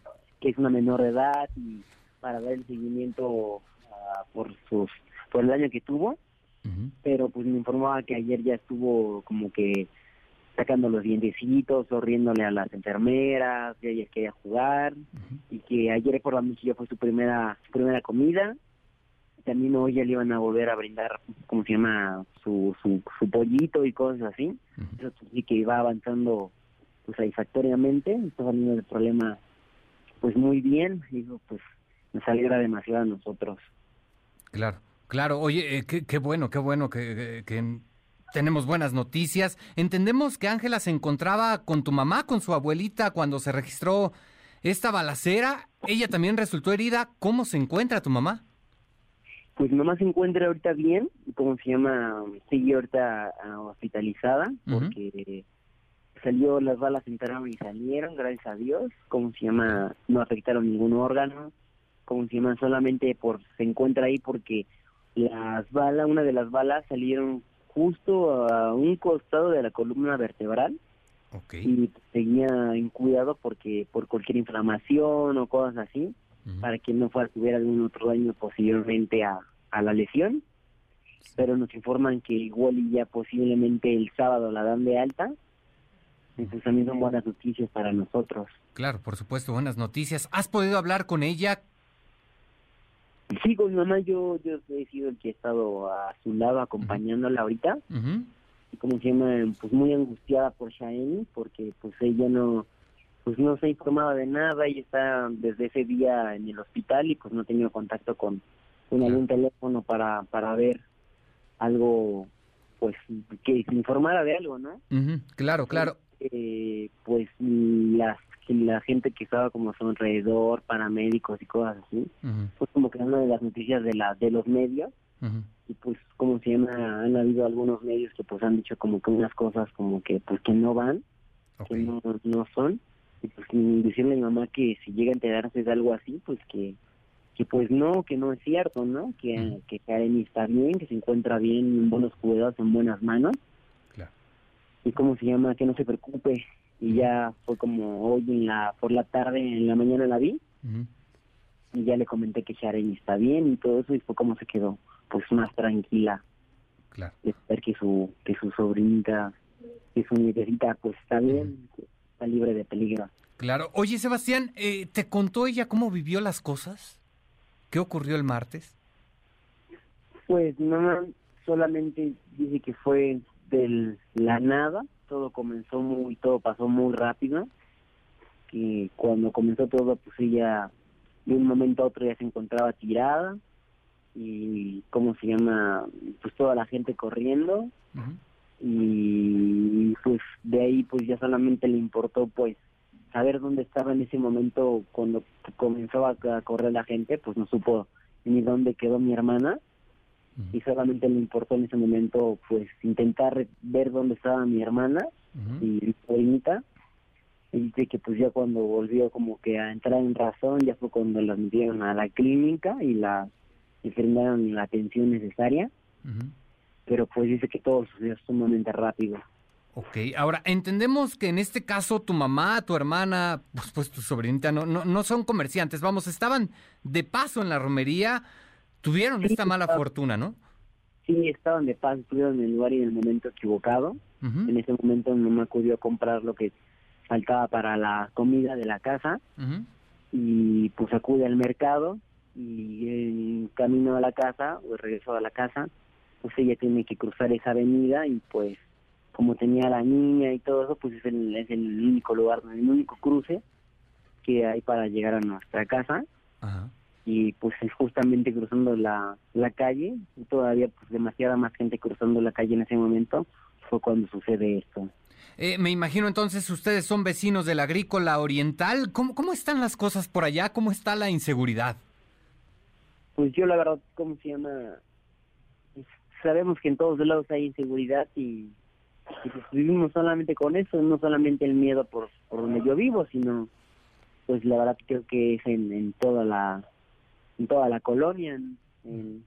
S28: que es una menor de edad y para dar el seguimiento por sus por el daño que tuvo. Pero pues me informaba que ayer ya estuvo como que sacando los dientecitos, sonriéndole a las enfermeras, que ella quería jugar y que ayer por la noche ya fue su primera su primera comida. También hoy ya le iban a volver a brindar, ¿cómo se llama? Su, su, su pollito y cosas así. Eso sí que va avanzando pues satisfactoriamente, está saliendo del problema pues muy bien, digo, pues nos alegra demasiado a nosotros.
S2: Claro, claro. Oye, eh, qué, qué, bueno, qué bueno que, que, tenemos buenas noticias. Entendemos que Ángela se encontraba con tu mamá, con su abuelita, cuando se registró esta balacera. Ella también resultó herida. ¿Cómo se encuentra tu mamá?
S28: Pues mamá se encuentra ahorita bien, ¿cómo se llama? Sigue ahorita uh, hospitalizada porque salió, las balas entraron y salieron, gracias a Dios. ¿Cómo se llama? No afectaron ningún órgano. ¿Cómo se llama? Solamente por se encuentra ahí porque las balas, una de las balas salieron justo a un costado de la columna vertebral. Y seguía en cuidado porque por cualquier inflamación o cosas así para que no fuera tuviera algún otro daño posteriormente a, a la lesión. Pero nos informan que igual y ya posiblemente el sábado la dan de alta. Entonces también son buenas noticias para nosotros.
S2: Claro por supuesto buenas noticias. Has podido hablar con ella
S28: Sí, con mi mamá yo, yo he sido el que ha estado a su lado acompañándola ahorita. Y como se llama, pues muy angustiada por Shaeni, porque pues ella no pues no se ha informado de nada, y está desde ese día en el hospital y pues no ha tenido contacto con, con algún teléfono para, para ver algo, pues que se informara de algo, ¿no?
S2: Claro, claro.
S28: Eh, pues las la gente que estaba como a su alrededor, paramédicos y cosas así, fue como que una de las noticias de la de los medios. Y pues como se llama, han habido algunos medios que pues han dicho como que unas cosas como que pues que no van, que no, no son. Y pues decirle a mi mamá que si llega a enterarse de algo así, pues que que pues no, que no es cierto, ¿no? Que, que Karen está bien, que se encuentra bien, en buenos cuidados, en buenas manos. y cómo se llama, que no se preocupe. Y ya fue como hoy en la, por la tarde, en la mañana la vi. Y ya le comenté que Sharon está bien y todo eso y fue como se quedó, pues más tranquila.
S2: Claro.
S28: De ver que su, que su sobrinita, que su nietecita pues está bien, está libre de peligro.
S2: Claro. Oye, Sebastián, eh, ¿te contó ella cómo vivió las cosas? ¿Qué ocurrió el martes?
S28: Pues no, solamente dice que fue de la nada, todo comenzó muy, todo pasó muy rápido, que cuando comenzó todo, pues ella de un momento a otro ya se encontraba tirada. Y, ¿cómo se llama? Pues toda la gente corriendo. Y pues de ahí pues ya solamente le importó pues saber dónde estaba en ese momento cuando comenzaba a correr la gente, pues no supo ni dónde quedó mi hermana y solamente le importó en ese momento pues intentar ver dónde estaba mi hermana y mi sobrinita. Y dice que pues ya cuando volvió como que a entrar en razón ya fue cuando la metieron a la clínica y la brindaron la atención necesaria. Pero pues dice que todo sucedió sumamente rápido.
S2: Ok, ahora entendemos que en este caso tu mamá, tu hermana, pues, pues tu sobrinita no, no, no son comerciantes, vamos, estaban de paso en la romería, tuvieron esta mala fortuna, ¿no?
S28: Sí, estaban de paso, estuvieron en el lugar y en el momento equivocado. En ese momento mi mamá acudió a comprar lo que faltaba para la comida de la casa y pues acude al mercado y en camino a la casa, o regresó a la casa, pues ella tiene que cruzar esa avenida y pues como tenía la niña y todo eso, pues es el, es el único lugar, el único cruce que hay para llegar a nuestra casa. Y pues es justamente cruzando la, la calle, y todavía pues demasiada más gente cruzando la calle en ese momento, fue cuando sucede esto.
S2: Eh, me imagino entonces ustedes son vecinos del agrícola oriental. ¿Cómo, ¿Cómo están las cosas por allá? ¿Cómo está la inseguridad?
S28: Pues yo la verdad, ¿cómo se llama? Pues, sabemos que en todos lados hay inseguridad y y pues vivimos solamente con eso, no solamente el miedo por, por donde yo vivo, sino pues la verdad creo que es en, en toda la en toda la colonia, en,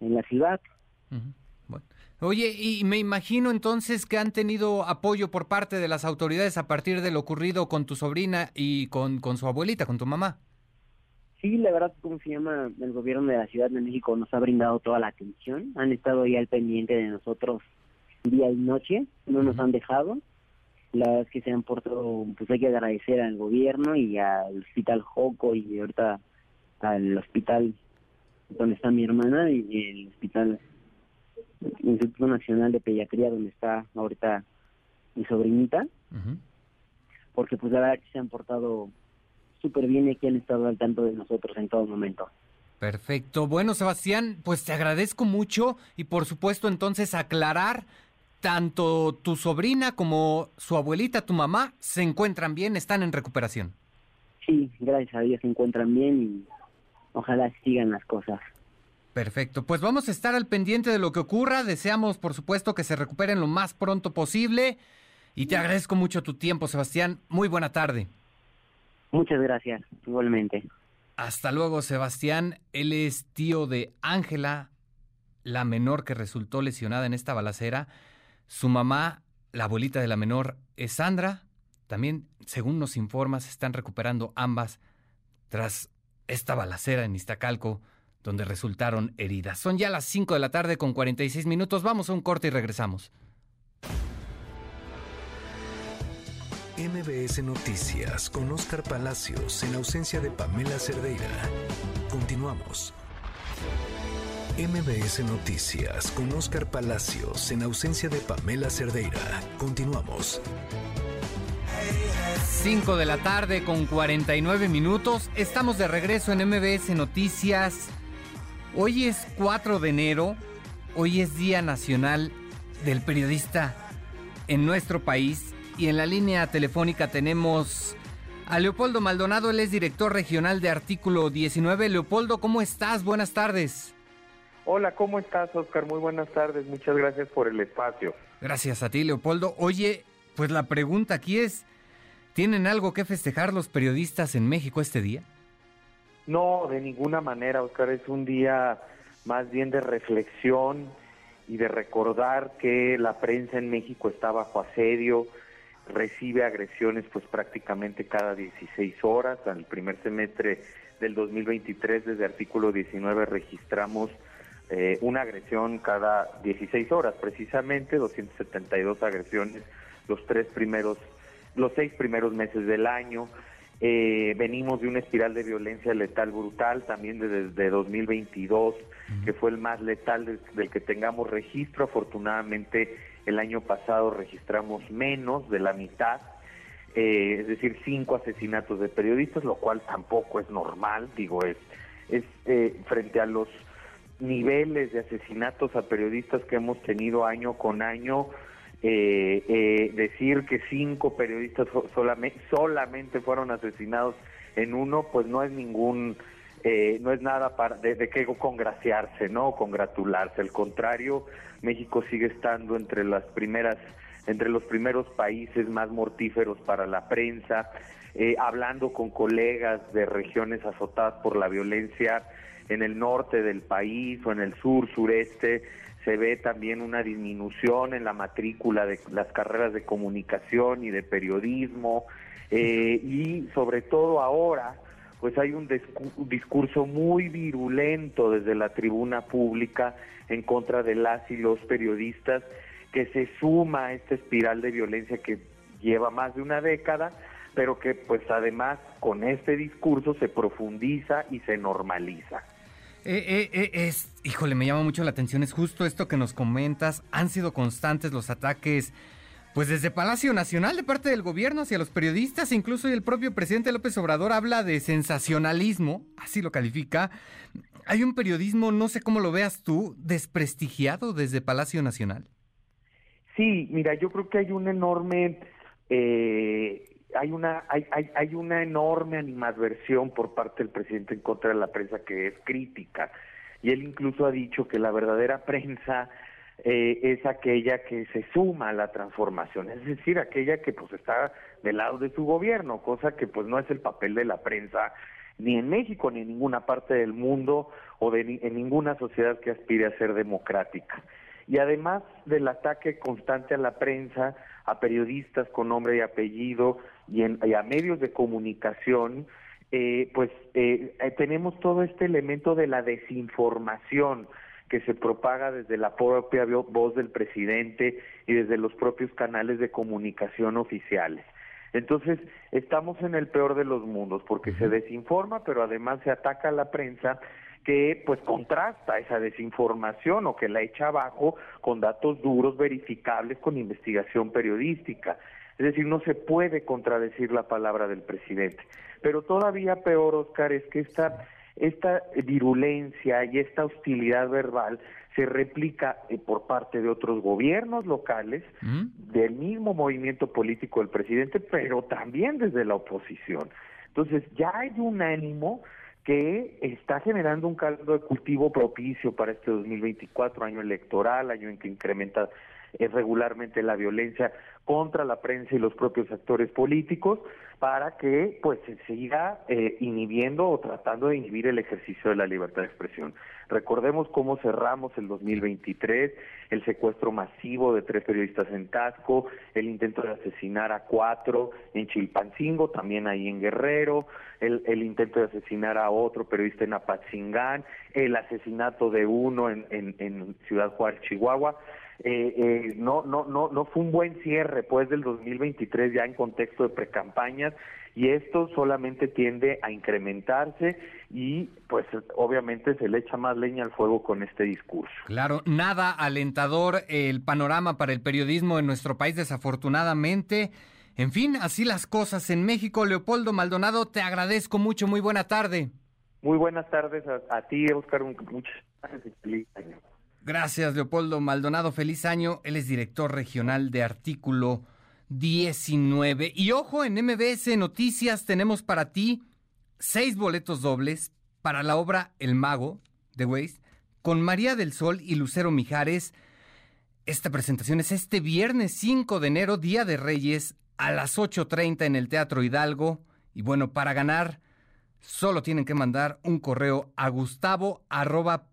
S28: en, la ciudad.
S2: Oye, y me imagino entonces que han tenido apoyo por parte de las autoridades a partir de lo ocurrido con tu sobrina y con, con su abuelita, con tu mamá.
S28: Sí, la verdad, ¿cómo se llama? El gobierno de la Ciudad de México nos ha brindado toda la atención, han estado ahí al pendiente de nosotros día y noche, no nos han dejado. La verdad es que se han portado, pues hay que agradecer al gobierno y al Hospital Joco y ahorita al hospital donde está mi hermana y el Hospital Instituto Nacional de Pediatría donde está ahorita mi sobrinita. Porque pues la verdad que se han portado súper bien y que han estado al tanto de nosotros en todo momento.
S2: Perfecto. Bueno, Sebastián, pues te agradezco mucho y por supuesto entonces aclarar tanto tu sobrina como su abuelita, tu mamá, se encuentran bien, están en recuperación.
S28: Sí, gracias a Dios se encuentran bien y ojalá sigan las cosas.
S2: Perfecto, pues vamos a estar al pendiente de lo que ocurra. Deseamos, por supuesto, que se recuperen lo más pronto posible. Y te agradezco mucho tu tiempo, Sebastián. Muy buena tarde.
S28: Muchas gracias, igualmente.
S2: Hasta luego, Sebastián. Él es tío de Ángela, la menor que resultó lesionada en esta balacera. Su mamá, la abuelita de la menor, es Sandra. También, según nos informa, se están recuperando ambas tras esta balacera en Iztacalco, donde resultaron heridas. Son ya las 5 de la tarde con 46 minutos. Vamos a un corte y regresamos.
S1: MBS Noticias con Oscar Palacios en ausencia de Pamela Cerdeira. Continuamos. MBS Noticias con Oscar Palacios en ausencia de Pamela Cerdeira. Continuamos.
S2: 5 de la tarde con 49 minutos. Estamos de regreso en MBS Noticias. Hoy es 4 de enero. Hoy es Día Nacional del Periodista en nuestro país. Y en la línea telefónica tenemos a Leopoldo Maldonado. Él es director regional de Artículo 19. Leopoldo, ¿cómo estás? Buenas tardes.
S29: Hola, ¿cómo estás, Oscar? Muy buenas tardes. Muchas gracias por el espacio.
S2: Gracias a ti, Leopoldo. Oye, pues la pregunta aquí es, ¿tienen algo que festejar los periodistas en México este día?
S29: No, de ninguna manera, Oscar. Es un día más bien de reflexión y de recordar que la prensa en México está bajo asedio, recibe agresiones pues prácticamente cada 16 horas. Al primer semestre del 2023 desde artículo 19 registramos eh, una agresión cada 16 horas, precisamente 272 agresiones los tres primeros, los seis primeros meses del año. Eh, venimos de una espiral de violencia letal brutal también desde 2022, que fue el más letal del, que tengamos registro. Afortunadamente, el año pasado registramos menos de la mitad, eh, es decir, cinco asesinatos de periodistas, lo cual tampoco es normal, digo, es, es eh, frente a los niveles de asesinatos a periodistas que hemos tenido año con año, eh, eh, decir que cinco periodistas solamente, solamente fueron asesinados en uno, pues no es ningún, eh, no es nada para, de, de qué congraciarse, ¿no? Congratularse. Al contrario, México sigue estando entre las primeras, entre los primeros países más mortíferos para la prensa, eh, hablando con colegas de regiones azotadas por la violencia en el norte del país o en el sur, sureste, se ve también una disminución en la matrícula de las carreras de comunicación y de periodismo eh, y sobre todo ahora pues hay un, discurso muy virulento desde la tribuna pública en contra de las y los periodistas que se suma a esta espiral de violencia que lleva más de una década, pero que pues además con este discurso se profundiza y se normaliza.
S2: Eh, eh, eh, es, híjole, me llama mucho la atención, es justo esto que nos comentas, han sido constantes los ataques, pues desde Palacio Nacional de parte del gobierno hacia los periodistas, incluso el propio presidente López Obrador habla de sensacionalismo, así lo califica. Hay un periodismo, no sé cómo lo veas tú, desprestigiado desde Palacio Nacional.
S29: Sí, mira, yo creo que hay un enorme eh, hay una hay, hay, hay una enorme animadversión por parte del presidente en contra de la prensa que es crítica y él incluso ha dicho que la verdadera prensa eh, es aquella que se suma a la transformación, es decir, aquella que pues está del lado de su gobierno, cosa que pues no es el papel de la prensa ni en México ni en ninguna parte del mundo o de en ninguna sociedad que aspire a ser democrática. Y además del ataque constante a la prensa, a periodistas con nombre y apellido, y, en, a medios de comunicación, eh, pues eh, eh, tenemos todo este elemento de la desinformación que se propaga desde la propia voz del presidente y desde los propios canales de comunicación oficiales. Entonces, estamos en el peor de los mundos porque se desinforma, pero además se ataca a la prensa que pues contrasta esa desinformación o que la echa abajo con datos duros, verificables, con investigación periodística. Es decir, no se puede contradecir la palabra del presidente. Pero todavía peor, Oscar, es que esta, esta virulencia y esta hostilidad verbal se replica eh, por parte de otros gobiernos locales, ¿Mm? del mismo movimiento político del presidente, pero también desde la oposición. Entonces, ya hay un ánimo que está generando un caldo de cultivo propicio para este 2024, año electoral, año en que incrementa eh, regularmente la violencia contra la prensa y los propios actores políticos para que pues se siga eh, inhibiendo o tratando de inhibir el ejercicio de la libertad de expresión. Recordemos cómo cerramos el 2023, el secuestro masivo de tres periodistas en Tasco, el intento de asesinar a cuatro en Chilpancingo, también ahí en Guerrero, el, intento de asesinar a otro periodista en Apatzingán, el asesinato de uno en, en Ciudad Juárez, Chihuahua. Eh, eh, no, no, no, no fue un buen cierre pues del 2023 ya en contexto de precampañas y esto solamente tiende a incrementarse y pues obviamente se le echa más leña al fuego con este discurso.
S2: Claro, nada alentador el panorama para el periodismo en nuestro país desafortunadamente. En fin, así las cosas en México. Leopoldo Maldonado, te agradezco mucho. Muy buena tarde.
S29: Muy buenas tardes a, a ti, Oscar. Muchas gracias.
S2: Gracias, Leopoldo Maldonado. Feliz año. Él es director regional de Artículo 19. Y ojo, en MBS Noticias tenemos para ti seis boletos dobles para la obra El Mago de Weiss con María del Sol y Lucero Mijares. Esta presentación es este viernes 5 de enero, Día de Reyes, a las 8.30 en el Teatro Hidalgo. Y bueno, para ganar, solo tienen que mandar un correo a gustavo arroba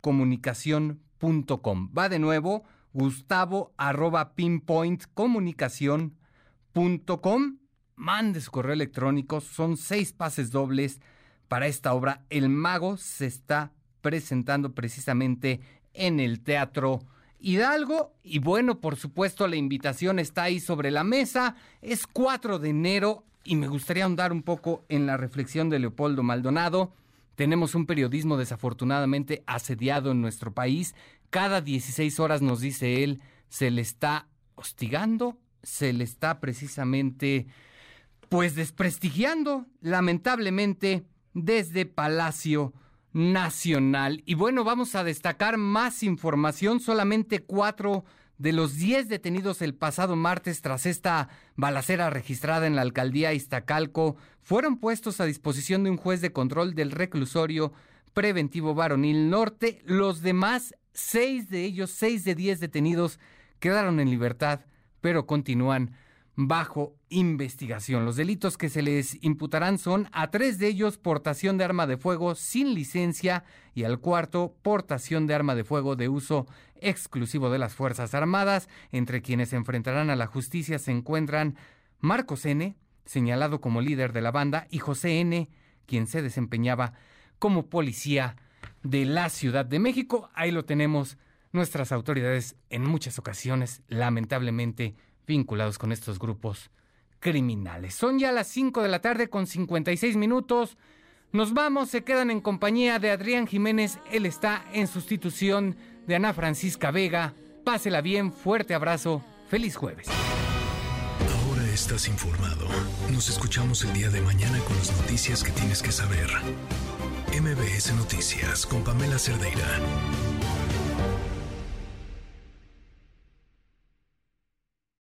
S2: pinpointcomunicación.com. Va de nuevo, gustavo arroba pinpointcomunicación.com. Mande su correo electrónico, son seis pases dobles para esta obra. El mago se está presentando precisamente en el Teatro Hidalgo. Y bueno, por supuesto, la invitación está ahí sobre la mesa. Es 4 de enero y me gustaría ahondar un poco en la reflexión de Leopoldo Maldonado. Tenemos un periodismo desafortunadamente asediado en nuestro país. Cada 16 horas, nos dice él, se le está hostigando, se le está precisamente, pues desprestigiando, lamentablemente, desde Palacio Nacional. Y bueno, vamos a destacar más información, solamente cuatro de los diez detenidos el pasado martes tras esta balacera registrada en la alcaldía Iztacalco fueron puestos a disposición de un juez de control del reclusorio preventivo varonil norte. Los demás, seis de ellos, seis de diez detenidos, quedaron en libertad, pero continúan bajo investigación. Los delitos que se les imputarán son a tres de ellos portación de arma de fuego sin licencia y al cuarto portación de arma de fuego de uso exclusivo de las Fuerzas Armadas. Entre quienes se enfrentarán a la justicia se encuentran Marcos N., señalado como líder de la banda, y José N., quien se desempeñaba como policía de la Ciudad de México. Ahí lo tenemos. Nuestras autoridades en muchas ocasiones, lamentablemente, vinculados con estos grupos criminales. Son ya las 5 de la tarde con 56 minutos. Nos vamos, se quedan en compañía de Adrián Jiménez. Él está en sustitución de Ana Francisca Vega. Pásela bien, fuerte abrazo, feliz jueves.
S1: Ahora estás informado. Nos escuchamos el día de mañana con las noticias que tienes que saber. MBS Noticias con Pamela Cerdeira.